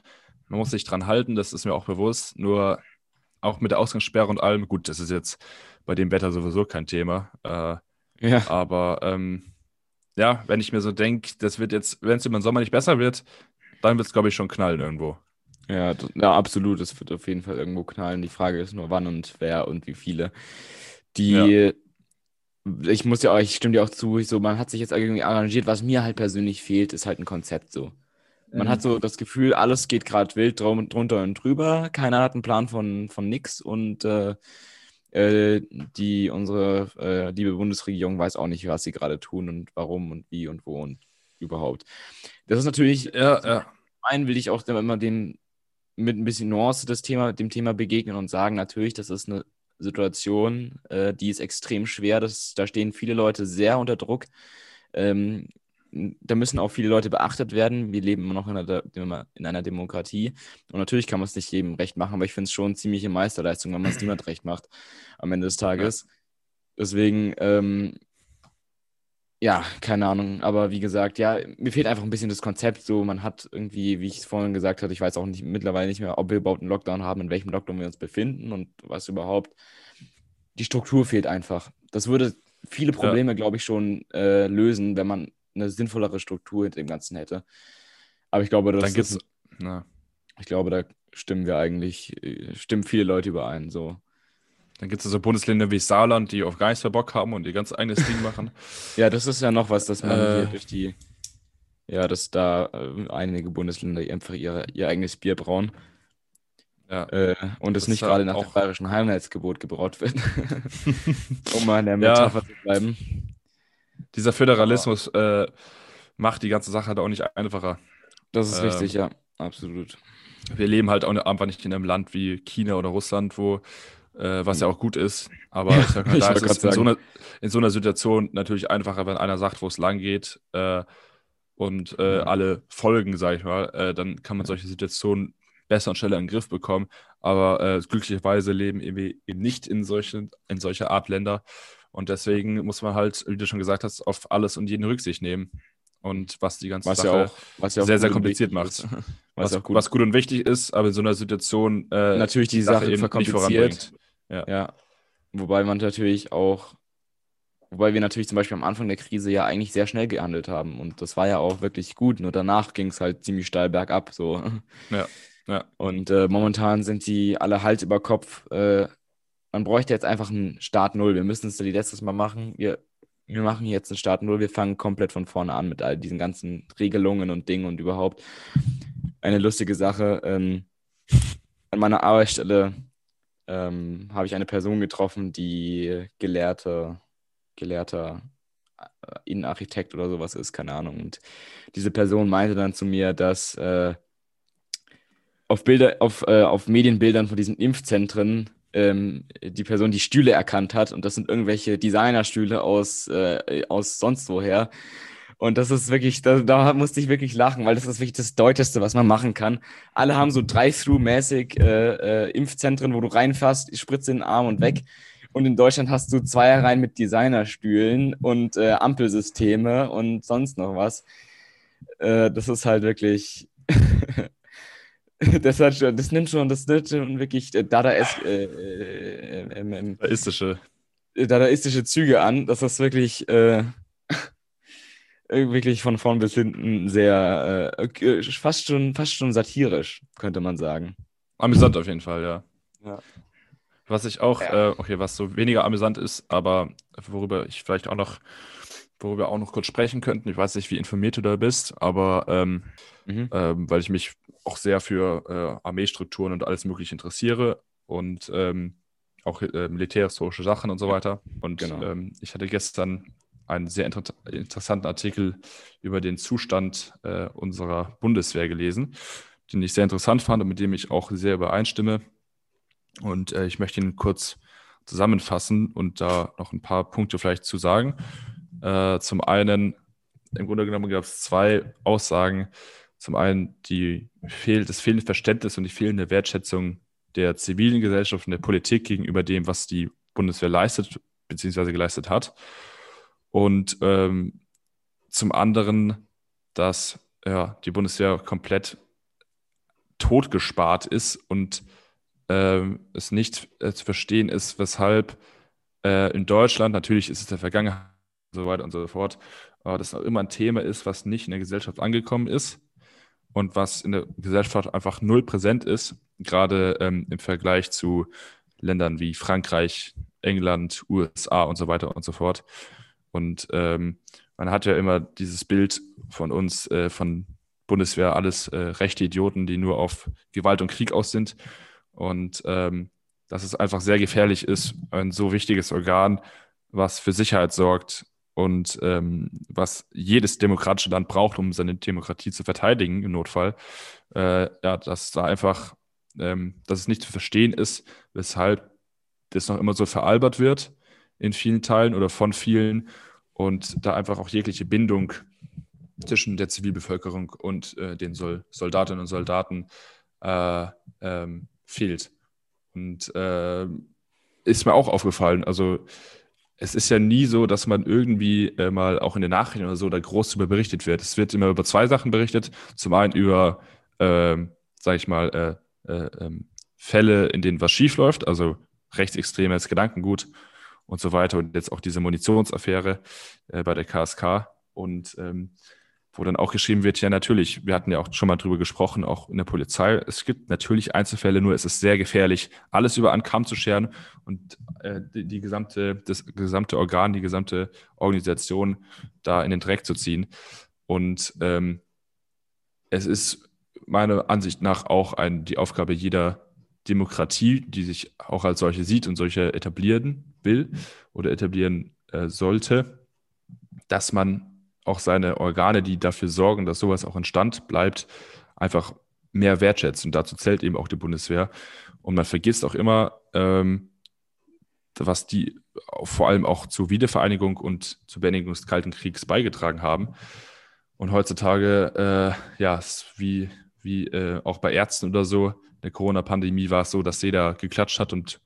[SPEAKER 2] Man muss sich dran halten, das ist mir auch bewusst. Nur auch mit der Ausgangssperre und allem, gut, das ist jetzt bei dem Wetter sowieso kein Thema. Äh, ja. Aber ähm, ja, wenn ich mir so denke, das wird jetzt, wenn es im Sommer nicht besser wird, dann wird es, glaube ich, schon knallen irgendwo.
[SPEAKER 1] Ja, ja, absolut. Es wird auf jeden Fall irgendwo knallen. Die Frage ist nur, wann und wer und wie viele. Die, ja. ich muss ja auch, ich stimme dir auch zu, so, man hat sich jetzt irgendwie arrangiert. Was mir halt persönlich fehlt, ist halt ein Konzept so. Man mhm. hat so das Gefühl, alles geht gerade wild drum, drunter und drüber. Keiner hat einen Plan von, von nix und äh, äh, die, unsere äh, liebe Bundesregierung weiß auch nicht, was sie gerade tun und warum und wie und wo und überhaupt. Das ist natürlich, ja, ja. einen will ich auch immer den mit ein bisschen Nuance das Thema, dem Thema begegnen und sagen, natürlich, das ist eine Situation, äh, die ist extrem schwer. Das, da stehen viele Leute sehr unter Druck. Ähm, da müssen auch viele Leute beachtet werden. Wir leben immer noch in einer, in einer Demokratie. Und natürlich kann man es nicht jedem recht machen, aber ich finde es schon ziemliche Meisterleistung, wenn man es niemand recht macht am Ende des Tages. Deswegen ähm, ja, keine Ahnung. Aber wie gesagt, ja, mir fehlt einfach ein bisschen das Konzept. So, man hat irgendwie, wie ich es vorhin gesagt habe, ich weiß auch nicht mittlerweile nicht mehr, ob wir überhaupt einen Lockdown haben, in welchem Lockdown wir uns befinden und was überhaupt. Die Struktur fehlt einfach. Das würde viele Probleme, ja. glaube ich, schon äh, lösen, wenn man eine sinnvollere Struktur hinter dem Ganzen hätte. Aber ich glaube, das ist, na. ich glaube, da stimmen wir eigentlich, äh, stimmen viele Leute überein. So.
[SPEAKER 2] Dann gibt es so Bundesländer wie Saarland, die auf gar nichts mehr Bock haben und ihr ganz eigenes Ding machen.
[SPEAKER 1] Ja, das ist ja noch was, dass man äh, hier durch die, ja, dass da äh, einige Bundesländer einfach ihre, ihr eigenes Bier brauen. Ja. Äh, und es nicht gerade nach dem bayerischen Heimheitsgebot gebraut wird. um mal in der Metapher ja. zu bleiben.
[SPEAKER 2] Dieser Föderalismus äh, macht die ganze Sache halt auch nicht einfacher.
[SPEAKER 1] Das ist richtig, ähm, ja, absolut.
[SPEAKER 2] Wir leben halt auch einfach nicht in einem Land wie China oder Russland, wo äh, was ja auch gut ist. Aber ja, ich sag mal, da ist es in so, einer, in so, einer, Situation natürlich einfacher, wenn einer sagt, wo es lang geht äh, und äh, alle folgen, sag ich mal, äh, dann kann man solche Situationen besser und schneller in den Griff bekommen. Aber äh, glücklicherweise leben eben nicht in, solchen, in solcher Art Länder. Und deswegen muss man halt, wie du schon gesagt hast, auf alles und jeden Rücksicht nehmen. Und was die ganze was Sache ja auch, was ja auch sehr, sehr kompliziert macht. Was, was, gut. was, gut. und wichtig ist, aber in so einer Situation
[SPEAKER 1] äh, natürlich die Sache, Sache eben verkompliziert. Ja. ja. Wobei man natürlich auch, wobei wir natürlich zum Beispiel am Anfang der Krise ja eigentlich sehr schnell gehandelt haben und das war ja auch wirklich gut. Nur danach ging es halt ziemlich steil bergab. So. Ja. ja. Und äh, momentan sind sie alle Hals über Kopf. Äh, man bräuchte jetzt einfach einen Start Null. Wir müssen es wie letztes Mal machen. Wir wir machen jetzt einen Start Null, wir fangen komplett von vorne an mit all diesen ganzen Regelungen und Dingen und überhaupt. Eine lustige Sache. Ähm, an meiner Arbeitsstelle ähm, habe ich eine Person getroffen, die gelehrte, gelehrter äh, Innenarchitekt oder sowas ist, keine Ahnung. Und diese Person meinte dann zu mir, dass äh, auf Bilder, auf, äh, auf Medienbildern von diesen Impfzentren ähm, die Person die Stühle erkannt hat und das sind irgendwelche Designerstühle aus, äh, aus sonst woher. Und das ist wirklich, da, da, musste ich wirklich lachen, weil das ist wirklich das Deuteste, was man machen kann. Alle haben so Drive-Thru-mäßig äh, äh, Impfzentren, wo du reinfährst, spritze in den Arm und weg. Und in Deutschland hast du Zweierreihen mit Designerstühlen und äh, Ampelsysteme und sonst noch was. Äh, das ist halt wirklich. das, hat schon, das nimmt schon, das nimmt schon wirklich äh, Dadaes, äh, äh,
[SPEAKER 2] äh, dadaistische.
[SPEAKER 1] dadaistische Züge an. Das ist wirklich, äh, wirklich von vorn bis hinten sehr, äh, fast, schon, fast schon satirisch, könnte man sagen.
[SPEAKER 2] Amüsant auf jeden Fall, ja. ja. Was ich auch, ja. äh, okay, was so weniger amüsant ist, aber worüber ich vielleicht auch noch, worüber auch noch kurz sprechen könnten. Ich weiß nicht, wie informiert du da bist, aber ähm, mhm. ähm, weil ich mich auch sehr für äh, Armeestrukturen und alles Mögliche interessiere und ähm, auch äh, militärhistorische Sachen und so weiter. Und genau. Ähm, ich hatte gestern einen sehr inter interessanten Artikel über den Zustand äh, unserer Bundeswehr gelesen, den ich sehr interessant fand und mit dem ich auch sehr übereinstimme. Und äh, ich möchte ihn kurz zusammenfassen und da noch ein paar Punkte vielleicht zu sagen. Äh, zum einen, im Grunde genommen gab es zwei Aussagen. Zum einen die fehl, das fehlende Verständnis und die fehlende Wertschätzung der zivilen Gesellschaft und der Politik gegenüber dem, was die Bundeswehr leistet bzw. geleistet hat. Und ähm, zum anderen, dass ja, die Bundeswehr komplett totgespart ist und ähm, es nicht äh, zu verstehen ist, weshalb äh, in Deutschland, natürlich ist es der Vergangenheit und so weiter und so fort, aber das auch immer ein Thema ist, was nicht in der Gesellschaft angekommen ist und was in der Gesellschaft einfach null präsent ist, gerade ähm, im Vergleich zu Ländern wie Frankreich, England, USA und so weiter und so fort. Und ähm, man hat ja immer dieses Bild von uns, äh, von Bundeswehr, alles äh, rechte Idioten, die nur auf Gewalt und Krieg aus sind. Und ähm, dass es einfach sehr gefährlich ist, ein so wichtiges Organ, was für Sicherheit sorgt und ähm, was jedes demokratische Land braucht, um seine Demokratie zu verteidigen im Notfall, äh, ja, dass da einfach, ähm, dass es nicht zu verstehen ist, weshalb das noch immer so veralbert wird in vielen Teilen oder von vielen und da einfach auch jegliche Bindung zwischen der Zivilbevölkerung und äh, den Sol Soldatinnen und Soldaten äh, ähm, fehlt. Und äh, ist mir auch aufgefallen. Also es ist ja nie so, dass man irgendwie äh, mal auch in den Nachrichten oder so da groß darüber berichtet wird. Es wird immer über zwei Sachen berichtet. Zum einen über, äh, sage ich mal, äh, äh, ähm, Fälle, in denen was schief läuft, also rechtsextremes Gedankengut und so weiter. Und jetzt auch diese Munitionsaffäre äh, bei der KSK. Und ähm, wo dann auch geschrieben wird, ja natürlich, wir hatten ja auch schon mal drüber gesprochen, auch in der Polizei, es gibt natürlich Einzelfälle, nur es ist sehr gefährlich, alles über einen Kamm zu scheren und äh, die, die, gesamte, das gesamte Organ, die gesamte Organisation da in den Dreck zu ziehen. Und ähm, es ist meiner Ansicht nach auch ein, die Aufgabe jeder Demokratie, die sich auch als solche sieht und solche etablieren will oder etablieren äh, sollte, dass man auch seine Organe, die dafür sorgen, dass sowas auch in Stand bleibt, einfach mehr wertschätzen. Und dazu zählt eben auch die Bundeswehr. Und man vergisst auch immer, ähm, was die vor allem auch zur Wiedervereinigung und zur Beendigung des Kalten Kriegs beigetragen haben. Und heutzutage, äh, ja, wie, wie äh, auch bei Ärzten oder so, in der Corona-Pandemie war es so, dass jeder geklatscht hat und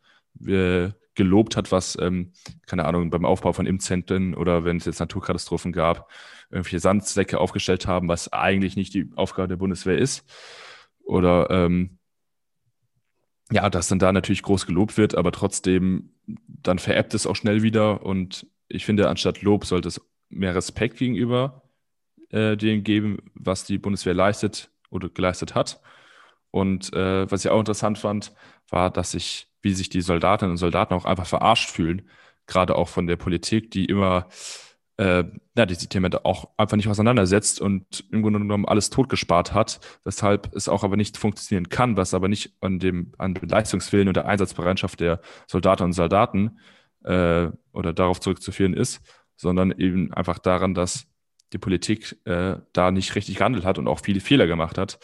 [SPEAKER 2] äh, gelobt hat, was, ähm, keine Ahnung, beim Aufbau von Impfzentren oder wenn es jetzt Naturkatastrophen gab, irgendwelche Sandsäcke aufgestellt haben, was eigentlich nicht die Aufgabe der Bundeswehr ist. Oder ähm, ja, dass dann da natürlich groß gelobt wird, aber trotzdem, dann veräppt es auch schnell wieder. Und ich finde, anstatt Lob sollte es mehr Respekt gegenüber äh, dem geben, was die Bundeswehr leistet oder geleistet hat. Und äh, was ich auch interessant fand, war, dass ich wie sich die Soldatinnen und Soldaten auch einfach verarscht fühlen, gerade auch von der Politik, die immer äh, ja, die Themen auch einfach nicht auseinandersetzt und im Grunde genommen alles totgespart hat, weshalb es auch aber nicht funktionieren kann, was aber nicht an dem, an dem Leistungswillen und der Einsatzbereitschaft der Soldaten und Soldaten äh, oder darauf zurückzuführen ist, sondern eben einfach daran, dass die Politik äh, da nicht richtig gehandelt hat und auch viele Fehler gemacht hat.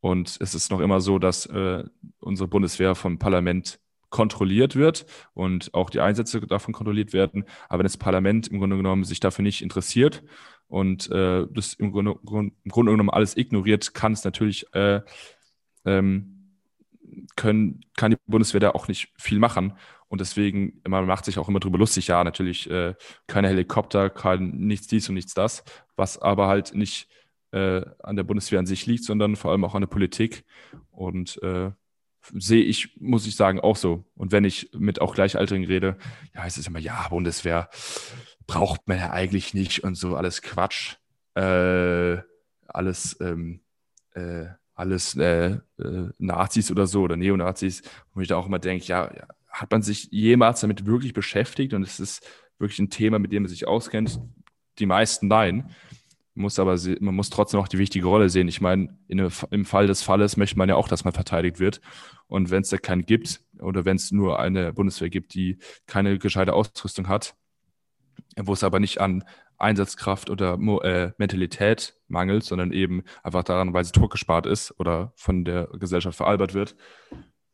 [SPEAKER 2] Und es ist noch immer so, dass äh, unsere Bundeswehr vom Parlament kontrolliert wird und auch die Einsätze davon kontrolliert werden. Aber wenn das Parlament im Grunde genommen sich dafür nicht interessiert und äh, das im Grunde, im Grunde, genommen alles ignoriert, kann es natürlich äh, ähm, können, kann die Bundeswehr da auch nicht viel machen. Und deswegen, man macht sich auch immer drüber lustig, ja, natürlich äh, keine Helikopter, kein nichts dies und nichts das, was aber halt nicht äh, an der Bundeswehr an sich liegt, sondern vor allem auch an der Politik. Und äh, sehe ich, muss ich sagen, auch so. Und wenn ich mit auch Gleichaltrigen rede, ja, es immer, ja, Bundeswehr braucht man ja eigentlich nicht und so alles Quatsch. Äh, alles, ähm, äh, alles äh, äh, Nazis oder so oder Neonazis, wo ich da auch immer denke, ja, hat man sich jemals damit wirklich beschäftigt und es ist wirklich ein Thema, mit dem man sich auskennt? Die meisten nein muss aber, man muss trotzdem auch die wichtige Rolle sehen. Ich meine, im Fall des Falles möchte man ja auch, dass man verteidigt wird. Und wenn es da keinen gibt oder wenn es nur eine Bundeswehr gibt, die keine gescheite Ausrüstung hat, wo es aber nicht an Einsatzkraft oder äh, Mentalität mangelt, sondern eben einfach daran, weil sie totgespart ist oder von der Gesellschaft veralbert wird,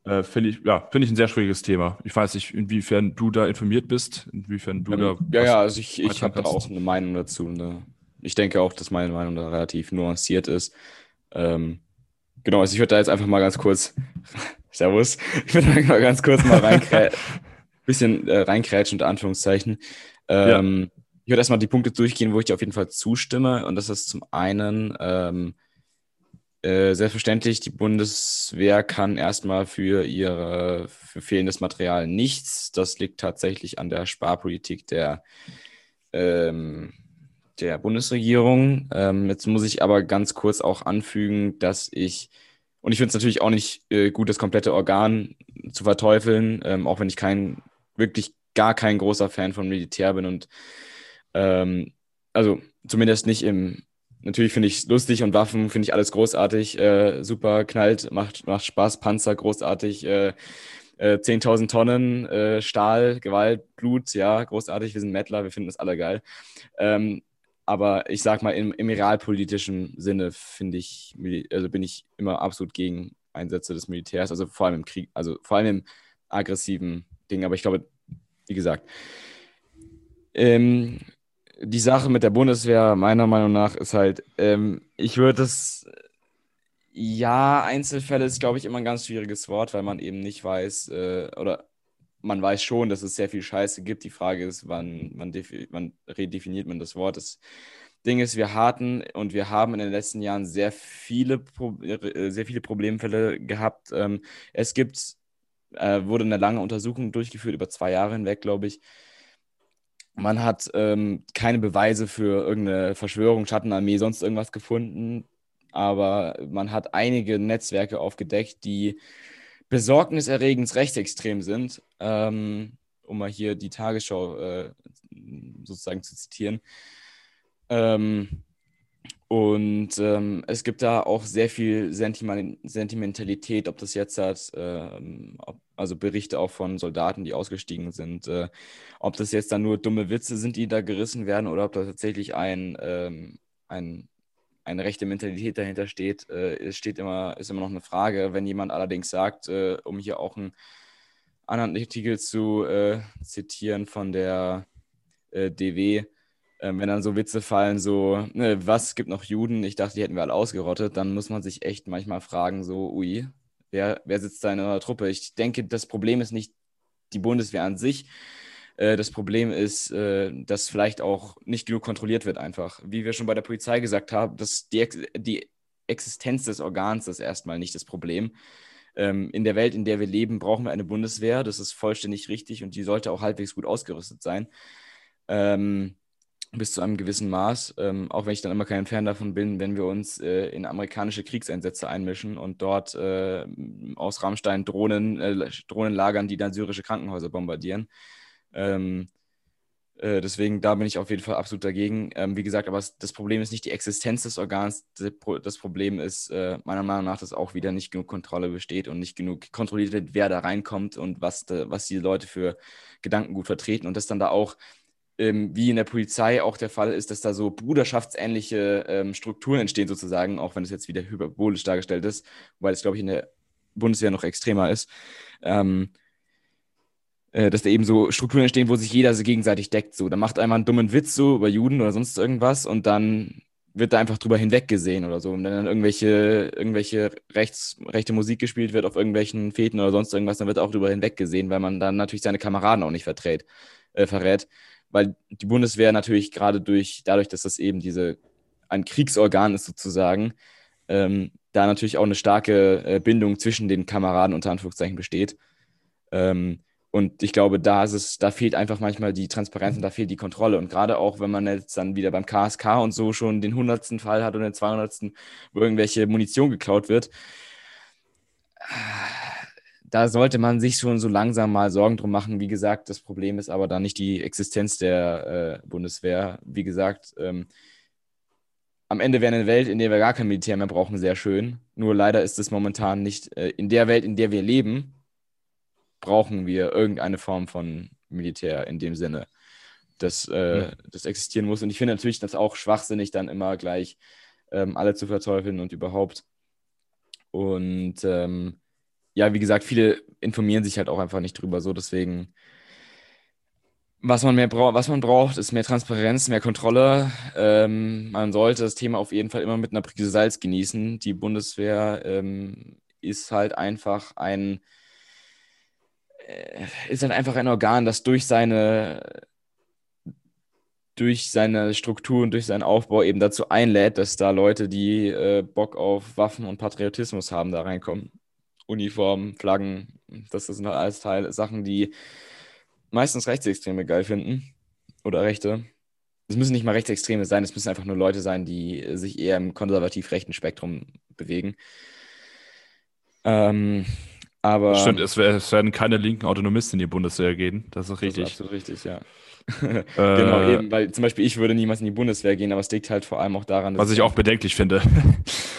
[SPEAKER 2] äh, finde ich, ja, finde ich ein sehr schwieriges Thema. Ich weiß nicht, inwiefern du da informiert bist, inwiefern du
[SPEAKER 1] ja, da. Ja, ja, also ich, ich habe da auch eine Meinung dazu. Ne? Ich denke auch, dass meine Meinung da relativ nuanciert ist. Ähm, genau, also ich würde da jetzt einfach mal ganz kurz, Servus, ich würde mal ganz kurz mal reinkrätschen, bisschen äh, reinkrätschen, unter Anführungszeichen. Ähm, ja. Ich würde erstmal die Punkte durchgehen, wo ich dir auf jeden Fall zustimme. Und das ist zum einen, ähm, äh, selbstverständlich, die Bundeswehr kann erstmal für ihre für fehlendes Material nichts. Das liegt tatsächlich an der Sparpolitik der ähm, der Bundesregierung. Ähm, jetzt muss ich aber ganz kurz auch anfügen, dass ich, und ich finde es natürlich auch nicht äh, gut, das komplette Organ zu verteufeln, ähm, auch wenn ich kein, wirklich gar kein großer Fan von Militär bin und ähm, also zumindest nicht im, natürlich finde ich es lustig und Waffen finde ich alles großartig, äh, super, knallt, macht, macht Spaß, Panzer großartig, äh, 10.000 äh, Tonnen äh, Stahl, Gewalt, Blut, ja, großartig. Wir sind Mettler, wir finden das alle geil. Ähm, aber ich sag mal, im, im realpolitischen Sinne finde ich, also bin ich immer absolut gegen Einsätze des Militärs, also vor allem im Krieg, also vor allem im aggressiven Ding. Aber ich glaube, wie gesagt, ähm, die Sache mit der Bundeswehr, meiner Meinung nach, ist halt, ähm, ich würde es, ja, Einzelfälle ist, glaube ich, immer ein ganz schwieriges Wort, weil man eben nicht weiß, äh, oder man weiß schon, dass es sehr viel Scheiße gibt. Die Frage ist, wann, wann, wann redefiniert man das Wort? Das Ding ist, wir hatten und wir haben in den letzten Jahren sehr viele, äh, sehr viele Problemfälle gehabt. Ähm, es gibt, äh, wurde eine lange Untersuchung durchgeführt, über zwei Jahre hinweg, glaube ich. Man hat ähm, keine Beweise für irgendeine Verschwörung, Schattenarmee, sonst irgendwas gefunden. Aber man hat einige Netzwerke aufgedeckt, die besorgniserregend rechtsextrem sind, ähm, um mal hier die Tagesschau äh, sozusagen zu zitieren. Ähm, und ähm, es gibt da auch sehr viel Sentimentalität, ob das jetzt hat, ähm, ob, also Berichte auch von Soldaten, die ausgestiegen sind, äh, ob das jetzt dann nur dumme Witze sind, die da gerissen werden, oder ob da tatsächlich ein, ähm, ein eine rechte Mentalität dahinter steht, äh, steht immer, ist immer noch eine Frage. Wenn jemand allerdings sagt, äh, um hier auch einen anderen Artikel zu äh, zitieren von der äh, DW, ähm, wenn dann so Witze fallen, so, ne, was gibt noch Juden? Ich dachte, die hätten wir alle ausgerottet, dann muss man sich echt manchmal fragen, so, ui, wer, wer sitzt da in eurer Truppe? Ich denke, das Problem ist nicht die Bundeswehr an sich, äh, das Problem ist, äh, dass vielleicht auch nicht genug kontrolliert wird einfach. Wie wir schon bei der Polizei gesagt haben, dass die, die Existenz des Organs ist erstmal nicht das Problem. Ähm, in der Welt, in der wir leben, brauchen wir eine Bundeswehr. Das ist vollständig richtig und die sollte auch halbwegs gut ausgerüstet sein. Ähm, bis zu einem gewissen Maß, ähm, auch wenn ich dann immer kein Fan davon bin, wenn wir uns äh, in amerikanische Kriegseinsätze einmischen und dort äh, aus Rammstein Drohnen, äh, Drohnen lagern, die dann syrische Krankenhäuser bombardieren. Ähm, Äh, deswegen, da bin ich auf jeden Fall absolut dagegen. Ähm, wie gesagt, aber das Problem ist nicht die Existenz des Organs. Das Problem ist äh, meiner Meinung nach, dass auch wieder nicht genug Kontrolle besteht und nicht genug kontrolliert wird, wer da reinkommt und was, da, was die Leute für Gedankengut vertreten. Und dass dann da auch, ähm, wie in der Polizei auch der Fall ist, dass da so bruderschaftsähnliche ähm, Strukturen entstehen, sozusagen, auch wenn es jetzt wieder hyperbolisch dargestellt ist, weil es, glaube ich, in der Bundeswehr noch extremer ist. Ähm, äh, dass da eben so Strukturen entstehen, wo sich jeder so gegenseitig deckt. So, da macht einmal einen dummen Witz so über Juden oder sonst irgendwas und dann wird da einfach drüber hinweggesehen oder so. Und wenn dann irgendwelche, irgendwelche rechts, rechte Musik gespielt wird auf irgendwelchen Feten oder sonst irgendwas, dann wird auch drüber hinweggesehen, weil man dann natürlich seine Kameraden auch nicht verträt, äh, verrät. Weil die Bundeswehr natürlich gerade durch, dadurch, dass das eben diese ein Kriegsorgan ist sozusagen, ähm, da natürlich auch eine starke äh, Bindung zwischen den Kameraden unter Anführungszeichen besteht. Ähm, und ich glaube, da ist es, da fehlt einfach manchmal die Transparenz und da fehlt die Kontrolle. Und gerade auch, wenn man jetzt dann wieder beim KSK und so schon den hundertsten Fall hat oder den 200. wo irgendwelche Munition geklaut wird, da sollte man sich schon so langsam mal Sorgen drum machen. Wie gesagt, das Problem ist aber da nicht die Existenz der äh, Bundeswehr. Wie gesagt, ähm, am Ende wäre eine Welt, in der wir gar kein Militär mehr brauchen, sehr schön. Nur leider ist es momentan nicht äh, in der Welt, in der wir leben, brauchen wir irgendeine Form von Militär in dem Sinne, dass äh, mhm. das existieren muss. Und ich finde natürlich das auch schwachsinnig, dann immer gleich ähm, alle zu verteufeln und überhaupt. Und ähm, ja, wie gesagt, viele informieren sich halt auch einfach nicht drüber. So, deswegen, was man mehr braucht, was man braucht, ist mehr Transparenz, mehr Kontrolle. Ähm, man sollte das Thema auf jeden Fall immer mit einer Prise Salz genießen. Die Bundeswehr ähm, ist halt einfach ein ist dann einfach ein Organ, das durch seine durch seine Struktur und durch seinen Aufbau eben dazu einlädt, dass da Leute, die äh, Bock auf Waffen und Patriotismus haben, da reinkommen. Uniformen, Flaggen, das sind halt alles Teil, Sachen, die meistens Rechtsextreme geil finden oder Rechte. Es müssen nicht mal Rechtsextreme sein, es müssen einfach nur Leute sein, die sich eher im konservativ-rechten Spektrum bewegen. Ähm, aber,
[SPEAKER 2] Stimmt, es, es, werden keine linken Autonomisten in die Bundeswehr gehen. Das ist richtig. Das ist
[SPEAKER 1] absolut richtig, ja. genau, äh, eben, weil zum Beispiel ich würde niemals in die Bundeswehr gehen, aber es liegt halt vor allem auch daran,
[SPEAKER 2] dass. Was ich auch bedenklich finde.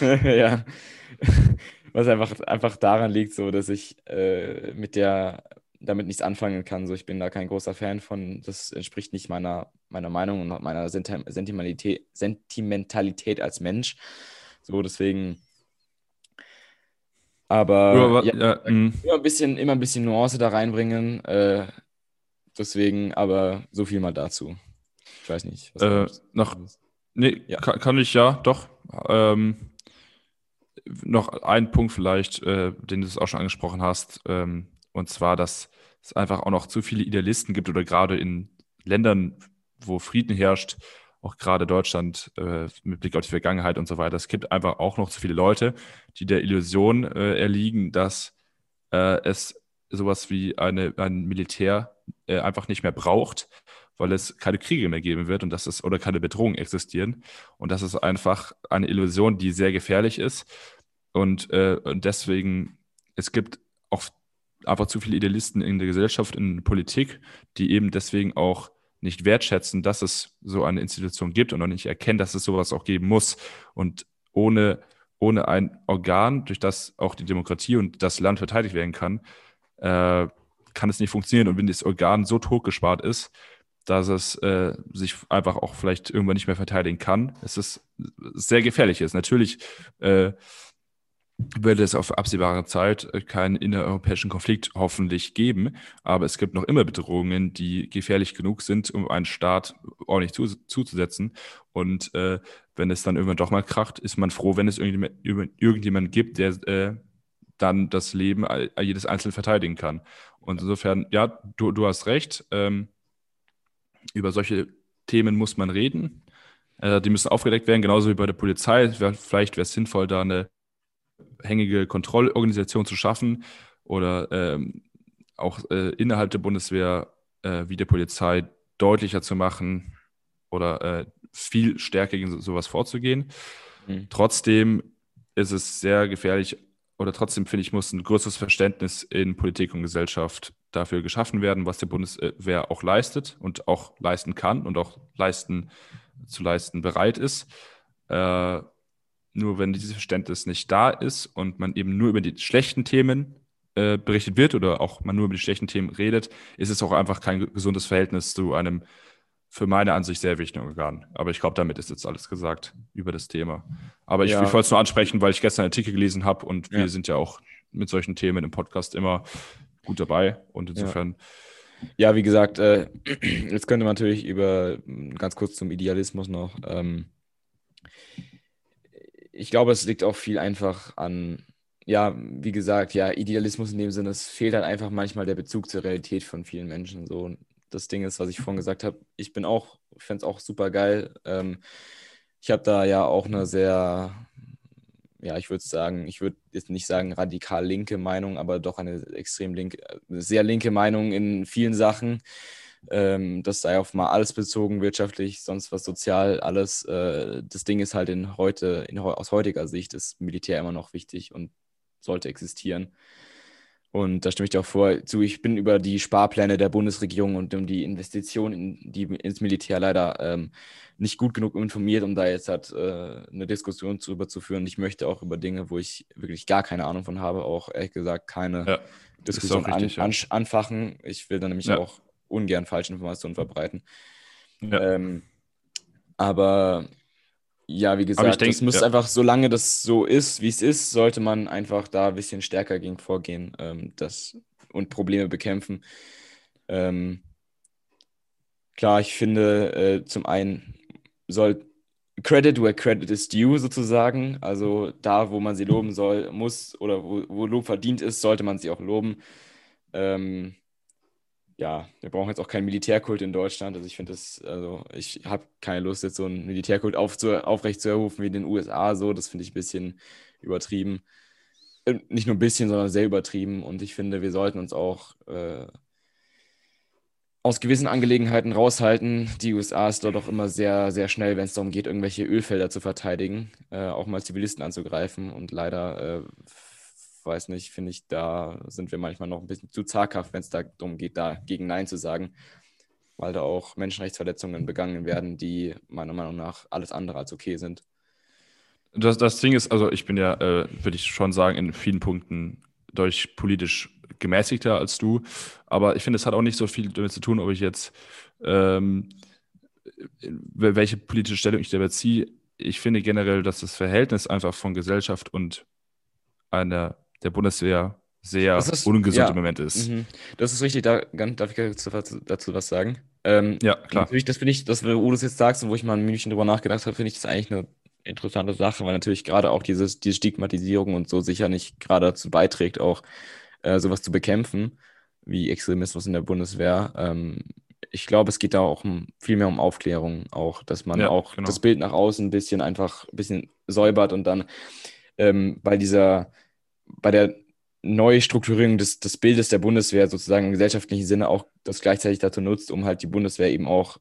[SPEAKER 1] ja. Was einfach, einfach daran liegt, so dass ich äh, mit der damit nichts anfangen kann. So, ich bin da kein großer Fan von. Das entspricht nicht meiner, meiner Meinung und meiner Sentimentalität, Sentimentalität als Mensch. So, deswegen aber ja, ja, mhm. immer, ein bisschen, immer ein bisschen Nuance da reinbringen. Äh, deswegen, aber so viel mal dazu. Ich weiß nicht.
[SPEAKER 2] Äh, noch, nee, ja. kann, kann, ich ja, doch. Ähm, noch ein Punkt vielleicht, äh, den du auch schon angesprochen hast, ähm, und zwar, dass es einfach auch noch zu viele Idealisten gibt oder gerade in Ländern, wo Frieden herrscht, auch gerade Deutschland äh, mit Blick auf die Vergangenheit und so weiter. Es gibt einfach auch noch zu viele Leute, die der Illusion äh, erliegen, dass äh, es sowas wie eine, ein Militär äh, einfach nicht mehr braucht, weil es keine Kriege mehr geben wird und dass es oder keine Bedrohungen existieren. Und das ist einfach eine Illusion, die sehr gefährlich ist. Und, äh, und deswegen, es gibt auch einfach zu viele Idealisten in der Gesellschaft, in der Politik, die eben deswegen auch nicht wertschätzen, dass es so eine Institution gibt und auch nicht erkennen, dass es sowas auch geben muss. Und ohne, ohne ein Organ, durch das auch die Demokratie und das Land verteidigt werden kann, äh, kann es nicht funktionieren. Und wenn das Organ so totgespart ist, dass es äh, sich einfach auch vielleicht irgendwann nicht mehr verteidigen kann, es ist sehr gefährlich ist. Natürlich äh, wird es auf absehbare Zeit keinen innereuropäischen Konflikt hoffentlich geben. Aber es gibt noch immer Bedrohungen, die gefährlich genug sind, um einen Staat ordentlich zu, zuzusetzen. Und äh, wenn es dann irgendwann doch mal kracht, ist man froh, wenn es irgendjemand, irgendjemand gibt, der äh, dann das Leben jedes Einzelnen verteidigen kann. Und insofern, ja, du, du hast recht. Ähm, über solche Themen muss man reden. Äh, die müssen aufgedeckt werden, genauso wie bei der Polizei. Vielleicht wäre es sinnvoll, da eine hängige Kontrollorganisation zu schaffen oder ähm, auch äh, innerhalb der Bundeswehr äh, wie der Polizei deutlicher zu machen oder äh, viel stärker gegen so, sowas vorzugehen. Mhm. Trotzdem ist es sehr gefährlich, oder trotzdem finde ich, muss ein größeres Verständnis in Politik und Gesellschaft dafür geschaffen werden, was die Bundeswehr auch leistet und auch leisten kann und auch leisten, zu leisten bereit ist. Äh, nur wenn dieses Verständnis nicht da ist und man eben nur über die schlechten Themen äh, berichtet wird oder auch man nur über die schlechten Themen redet, ist es auch einfach kein gesundes Verhältnis zu einem für meine Ansicht sehr wichtigen Organ. Aber ich glaube, damit ist jetzt alles gesagt über das Thema. Aber ich, ja. ich wollte es nur ansprechen, weil ich gestern einen Artikel gelesen habe und ja. wir sind ja auch mit solchen Themen im Podcast immer gut dabei. Und insofern.
[SPEAKER 1] Ja, ja wie gesagt, äh, jetzt könnte man natürlich über ganz kurz zum Idealismus noch. Ähm, ich glaube, es liegt auch viel einfach an, ja, wie gesagt, ja, Idealismus in dem Sinne, es fehlt halt einfach manchmal der Bezug zur Realität von vielen Menschen. So, das Ding ist, was ich vorhin gesagt habe, ich bin auch, fände es auch super geil. Ähm, ich habe da ja auch eine sehr, ja, ich würde sagen, ich würde jetzt nicht sagen radikal linke Meinung, aber doch eine extrem linke, sehr linke Meinung in vielen Sachen. Ähm, das sei auf mal alles bezogen, wirtschaftlich, sonst was sozial, alles. Äh, das Ding ist halt in heute, in, aus heutiger Sicht ist Militär immer noch wichtig und sollte existieren. Und da stimme ich dir auch vor zu. Ich bin über die Sparpläne der Bundesregierung und um die Investitionen in die, ins Militär leider ähm, nicht gut genug informiert, um da jetzt halt, äh, eine Diskussion drüber zu führen. Ich möchte auch über Dinge, wo ich wirklich gar keine Ahnung von habe, auch ehrlich gesagt keine ja, Diskussion richtig, an, ja. anfachen. Ich will da nämlich ja. auch ungern falsche Informationen verbreiten. Ähm, aber ja, wie gesagt, es muss ja. einfach, solange das so ist, wie es ist, sollte man einfach da ein bisschen stärker gegen vorgehen ähm, das, und Probleme bekämpfen. Ähm, klar, ich finde, äh, zum einen soll Credit where credit is due sozusagen. Also da, wo man sie loben soll, muss oder wo, wo Lob verdient ist, sollte man sie auch loben. Ähm, ja, wir brauchen jetzt auch keinen Militärkult in Deutschland. Also ich finde das, also ich habe keine Lust, jetzt so einen Militärkult aufrecht zu errufen wie in den USA. So, das finde ich ein bisschen übertrieben. Äh, nicht nur ein bisschen, sondern sehr übertrieben. Und ich finde, wir sollten uns auch äh, aus gewissen Angelegenheiten raushalten. Die USA ist dort auch immer sehr, sehr schnell, wenn es darum geht, irgendwelche Ölfelder zu verteidigen, äh, auch mal Zivilisten anzugreifen. Und leider äh, weiß nicht, finde ich, da sind wir manchmal noch ein bisschen zu zaghaft, wenn es darum geht, da gegen Nein zu sagen, weil da auch Menschenrechtsverletzungen begangen werden, die meiner Meinung nach alles andere als okay sind.
[SPEAKER 2] Das, das Ding ist, also ich bin ja, äh, würde ich schon sagen, in vielen Punkten deutlich politisch gemäßigter als du, aber ich finde, es hat auch nicht so viel damit zu tun, ob ich jetzt ähm, welche politische Stellung ich da beziehe. Ich finde generell, dass das Verhältnis einfach von Gesellschaft und einer der Bundeswehr sehr ist, ungesund ja, im Moment ist. Mhm.
[SPEAKER 1] Das ist richtig, da darf ich dazu, dazu was sagen? Ähm, ja, klar. Natürlich, das finde ich, das, wo du es jetzt sagst und wo ich mal ein Minütchen drüber nachgedacht habe, finde ich das eigentlich eine interessante Sache, weil natürlich gerade auch dieses, diese Stigmatisierung und so sicher nicht gerade dazu beiträgt, auch äh, sowas zu bekämpfen, wie Extremismus in der Bundeswehr. Ähm, ich glaube, es geht da auch um, viel mehr um Aufklärung, auch, dass man ja, auch genau. das Bild nach außen ein bisschen einfach ein bisschen säubert und dann ähm, bei dieser bei der Neustrukturierung des, des Bildes der Bundeswehr sozusagen im gesellschaftlichen Sinne auch das gleichzeitig dazu nutzt, um halt die Bundeswehr eben auch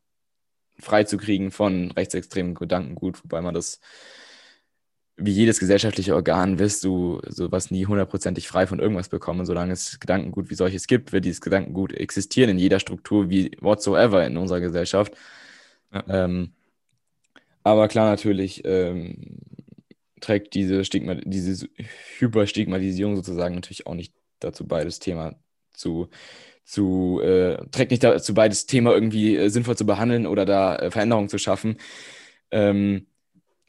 [SPEAKER 1] freizukriegen von rechtsextremen Gedankengut, wobei man das wie jedes gesellschaftliche Organ wirst du sowas nie hundertprozentig frei von irgendwas bekommen. Solange es Gedankengut wie solches gibt, wird dieses Gedankengut existieren in jeder Struktur wie whatsoever in unserer Gesellschaft. Ja. Ähm, aber klar, natürlich ähm, trägt diese, Stigma, diese Hyperstigmatisierung sozusagen natürlich auch nicht dazu bei, das Thema zu, zu äh, trägt nicht dazu bei, das Thema irgendwie äh, sinnvoll zu behandeln oder da äh, Veränderungen zu schaffen. Ähm,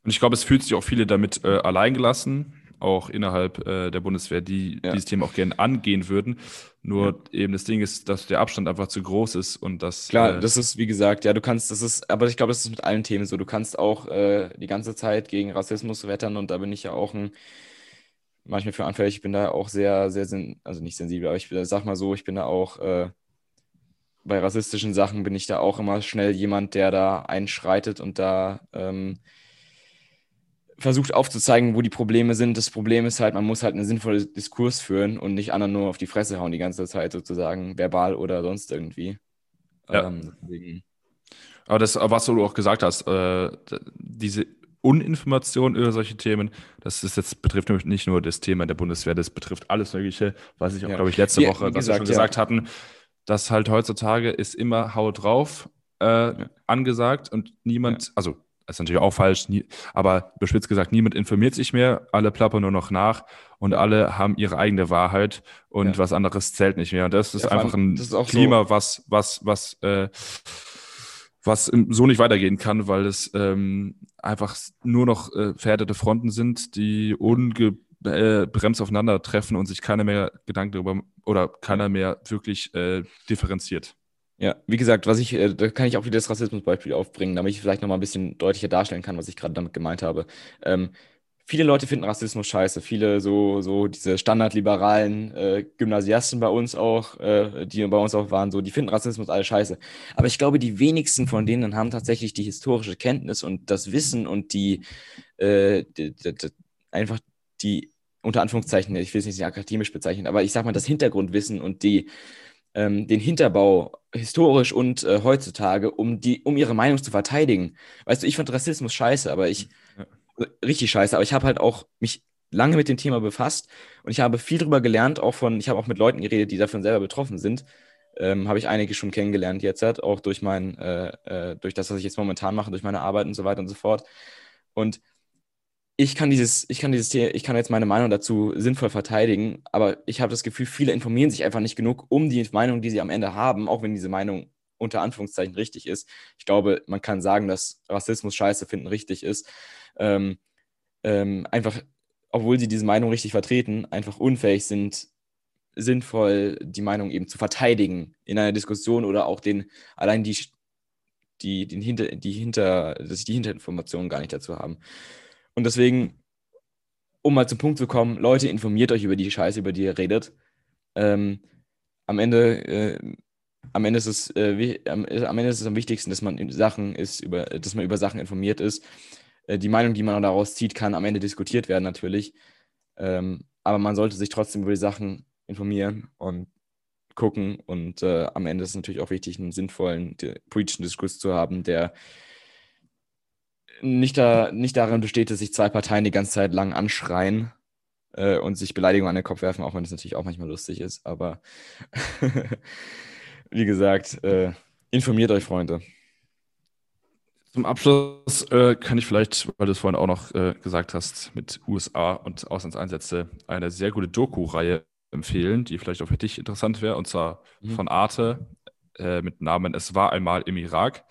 [SPEAKER 2] und ich glaube, es fühlt sich auch viele damit äh, alleingelassen auch innerhalb äh, der Bundeswehr, die ja. dieses Thema auch gerne angehen würden. Nur ja. eben das Ding ist, dass der Abstand einfach zu groß ist und das.
[SPEAKER 1] Klar, äh, das ist, wie gesagt, ja, du kannst, das ist, aber ich glaube, das ist mit allen Themen so. Du kannst auch äh, die ganze Zeit gegen Rassismus wettern und da bin ich ja auch ein, manchmal für anfällig, ich bin da auch sehr, sehr, also nicht sensibel, aber ich sag mal so, ich bin da auch äh, bei rassistischen Sachen bin ich da auch immer schnell jemand, der da einschreitet und da ähm, versucht aufzuzeigen, wo die Probleme sind. Das Problem ist halt, man muss halt einen sinnvollen Diskurs führen und nicht anderen nur auf die Fresse hauen die ganze Zeit sozusagen, verbal oder sonst irgendwie.
[SPEAKER 2] Ja. Ähm, Aber das, was du auch gesagt hast, äh, diese Uninformation über solche Themen. Das ist jetzt, betrifft nämlich nicht nur das Thema der Bundeswehr, das betrifft alles Mögliche, was ich auch, ja. glaube ich, letzte ja, Woche, was wir schon gesagt hatten, dass halt heutzutage ist immer Hau drauf äh, angesagt und niemand, also das ist natürlich auch falsch, nie, aber überspitzt gesagt, niemand informiert sich mehr, alle plappern nur noch nach und alle haben ihre eigene Wahrheit und ja. was anderes zählt nicht mehr. Und das ist ja, einfach ein Klima, so. was, was, was, äh, was so nicht weitergehen kann, weil es ähm, einfach nur noch äh, verhärtete Fronten sind, die ungebremst äh, aufeinandertreffen und sich keiner mehr Gedanken darüber oder keiner mehr wirklich äh, differenziert.
[SPEAKER 1] Ja, wie gesagt, was ich, äh, da kann ich auch wieder das Rassismusbeispiel aufbringen, damit ich vielleicht nochmal ein bisschen deutlicher darstellen kann, was ich gerade damit gemeint habe. Ähm, viele Leute finden Rassismus scheiße. Viele so, so diese standardliberalen äh, Gymnasiasten bei uns auch, äh, die bei uns auch waren, so, die finden Rassismus alle scheiße. Aber ich glaube, die wenigsten von denen haben tatsächlich die historische Kenntnis und das Wissen und die, äh, die, die, die einfach die, unter Anführungszeichen, ich will es nicht akademisch bezeichnen, aber ich sag mal, das Hintergrundwissen und die, ähm, den Hinterbau historisch und äh, heutzutage, um, die, um ihre Meinung zu verteidigen. Weißt du, ich fand Rassismus scheiße, aber ich, ja. richtig scheiße, aber ich habe halt auch mich lange mit dem Thema befasst und ich habe viel darüber gelernt, auch von, ich habe auch mit Leuten geredet, die davon selber betroffen sind. Ähm, habe ich einige schon kennengelernt jetzt, halt, auch durch mein, äh, äh, durch das, was ich jetzt momentan mache, durch meine Arbeit und so weiter und so fort. Und ich kann dieses, ich kann dieses, ich kann jetzt meine Meinung dazu sinnvoll verteidigen, aber ich habe das Gefühl, viele informieren sich einfach nicht genug um die Meinung, die sie am Ende haben, auch wenn diese Meinung unter Anführungszeichen richtig ist. Ich glaube, man kann sagen, dass Rassismus scheiße finden richtig ist. Ähm, ähm, einfach, obwohl sie diese Meinung richtig vertreten, einfach unfähig sind, sinnvoll die Meinung eben zu verteidigen in einer Diskussion oder auch den, allein die, die, den hinter, die hinter, dass die Hinterinformationen gar nicht dazu haben. Und deswegen, um mal zum Punkt zu kommen, Leute, informiert euch über die Scheiße, über die ihr redet. Ähm, am Ende, äh, am Ende ist es, äh, am, am, Ende ist es am wichtigsten, dass man Sachen ist, über, dass man über Sachen informiert ist. Äh, die Meinung, die man daraus zieht, kann am Ende diskutiert werden, natürlich. Ähm, aber man sollte sich trotzdem über die Sachen informieren und gucken. Und äh, am Ende ist es natürlich auch wichtig, einen sinnvollen politischen Diskurs zu haben, der nicht, da, nicht darin besteht, dass sich zwei Parteien die ganze Zeit lang anschreien äh, und sich Beleidigungen an den Kopf werfen, auch wenn es natürlich auch manchmal lustig ist. Aber wie gesagt, äh, informiert euch, Freunde.
[SPEAKER 2] Zum Abschluss äh, kann ich vielleicht, weil du es vorhin auch noch äh, gesagt hast, mit USA und Auslandseinsätze eine sehr gute Doku-Reihe empfehlen, die vielleicht auch für dich interessant wäre, und zwar mhm. von Arte äh, mit Namen Es war einmal im Irak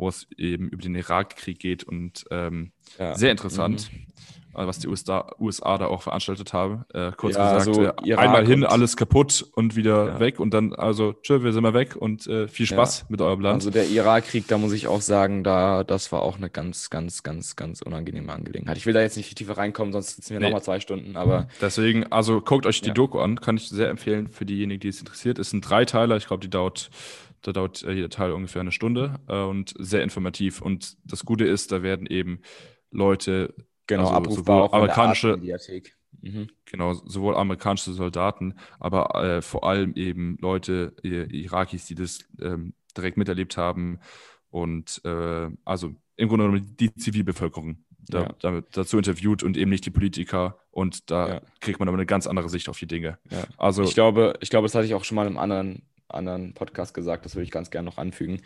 [SPEAKER 2] wo es eben über den Irakkrieg geht und ähm, ja. sehr interessant, mhm. Äh, was die USA, USA, da auch veranstaltet haben. Äh, kurz ja, gesagt, so äh, einmal hin, alles kaputt und wieder ja. weg und dann, also, tschö, wir sind mal weg und äh, viel Spaß mit eurem Land.
[SPEAKER 1] Also der Irakkrieg, da muss ich auch sagen, da, das war auch eine ganz, ganz, ganz, ganz unangenehme Angelegenheit. Ich will da jetzt nicht tiefer reinkommen, sonst sitzen wir nee. nochmal zwei Stunden, aber.
[SPEAKER 2] Deswegen, also guckt euch die Doku an, kann ich sehr empfehlen für diejenigen, die es interessiert. Es sind drei Teile, ich glaube, die dauert da dauert äh, jeder Teil ungefähr eine Stunde äh, und sehr informativ. Und das Gute ist, da werden eben Leute,
[SPEAKER 1] genau, also abrufbar
[SPEAKER 2] sowohl amerikanische, mhm. genau, sowohl amerikanische Soldaten, aber äh, vor allem eben Leute, Irakis, die das ähm, direkt miterlebt haben und äh, also im Grunde genommen die Zivilbevölkerung da, ja. damit, dazu interviewt und eben nicht die Politiker. Und da ja. kriegt man aber eine ganz andere Sicht auf die Dinge.
[SPEAKER 1] Ja. Also ich glaube, ich glaube, das hatte ich auch schon mal im anderen anderen Podcast gesagt, das würde ich ganz gerne noch anfügen.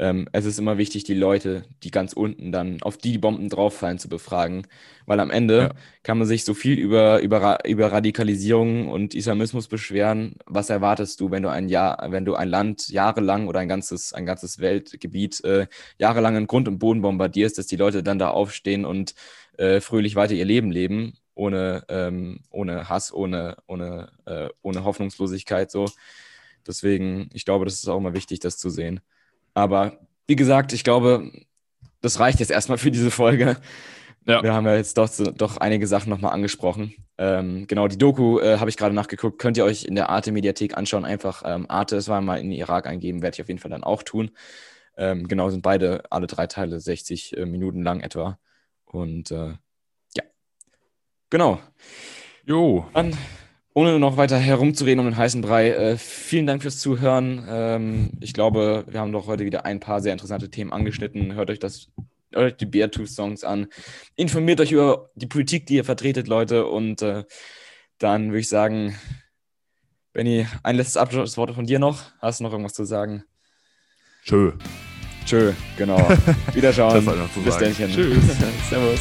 [SPEAKER 1] Ähm, es ist immer wichtig, die Leute, die ganz unten dann auf die Bomben drauffallen, zu befragen, weil am Ende ja. kann man sich so viel über, über, über Radikalisierung und Islamismus beschweren. Was erwartest du, wenn du ein Jahr, wenn du ein Land jahrelang oder ein ganzes, ein ganzes Weltgebiet äh, jahrelang in Grund und Boden bombardierst, dass die Leute dann da aufstehen und äh, fröhlich weiter ihr Leben leben, ohne, ähm, ohne Hass, ohne, ohne, äh, ohne Hoffnungslosigkeit so. Deswegen, ich glaube, das ist auch immer wichtig, das zu sehen. Aber wie gesagt, ich glaube, das reicht jetzt erstmal für diese Folge. Ja. Wir haben ja jetzt doch, doch einige Sachen nochmal angesprochen. Ähm, genau, die Doku äh, habe ich gerade nachgeguckt. Könnt ihr euch in der Arte-Mediathek anschauen. Einfach ähm, Arte, es war mal in den Irak eingeben, werde ich auf jeden Fall dann auch tun. Ähm, genau, sind beide, alle drei Teile 60 äh, Minuten lang etwa. Und äh, ja, genau. Jo. Dann ohne noch weiter herumzureden um den heißen Brei, äh, vielen Dank fürs Zuhören. Ähm, ich glaube, wir haben doch heute wieder ein paar sehr interessante Themen angeschnitten. Hört euch das euch die Beartooth-Songs an. Informiert euch über die Politik, die ihr vertretet, Leute. Und äh, dann würde ich sagen, Benny, ein letztes Abschlusswort von dir noch. Hast du noch irgendwas zu sagen?
[SPEAKER 2] Tschö.
[SPEAKER 1] Tschö, genau. Wiederschauen.
[SPEAKER 2] Das soll noch zu
[SPEAKER 1] Bis
[SPEAKER 2] sagen. Tschüss.
[SPEAKER 1] Servus.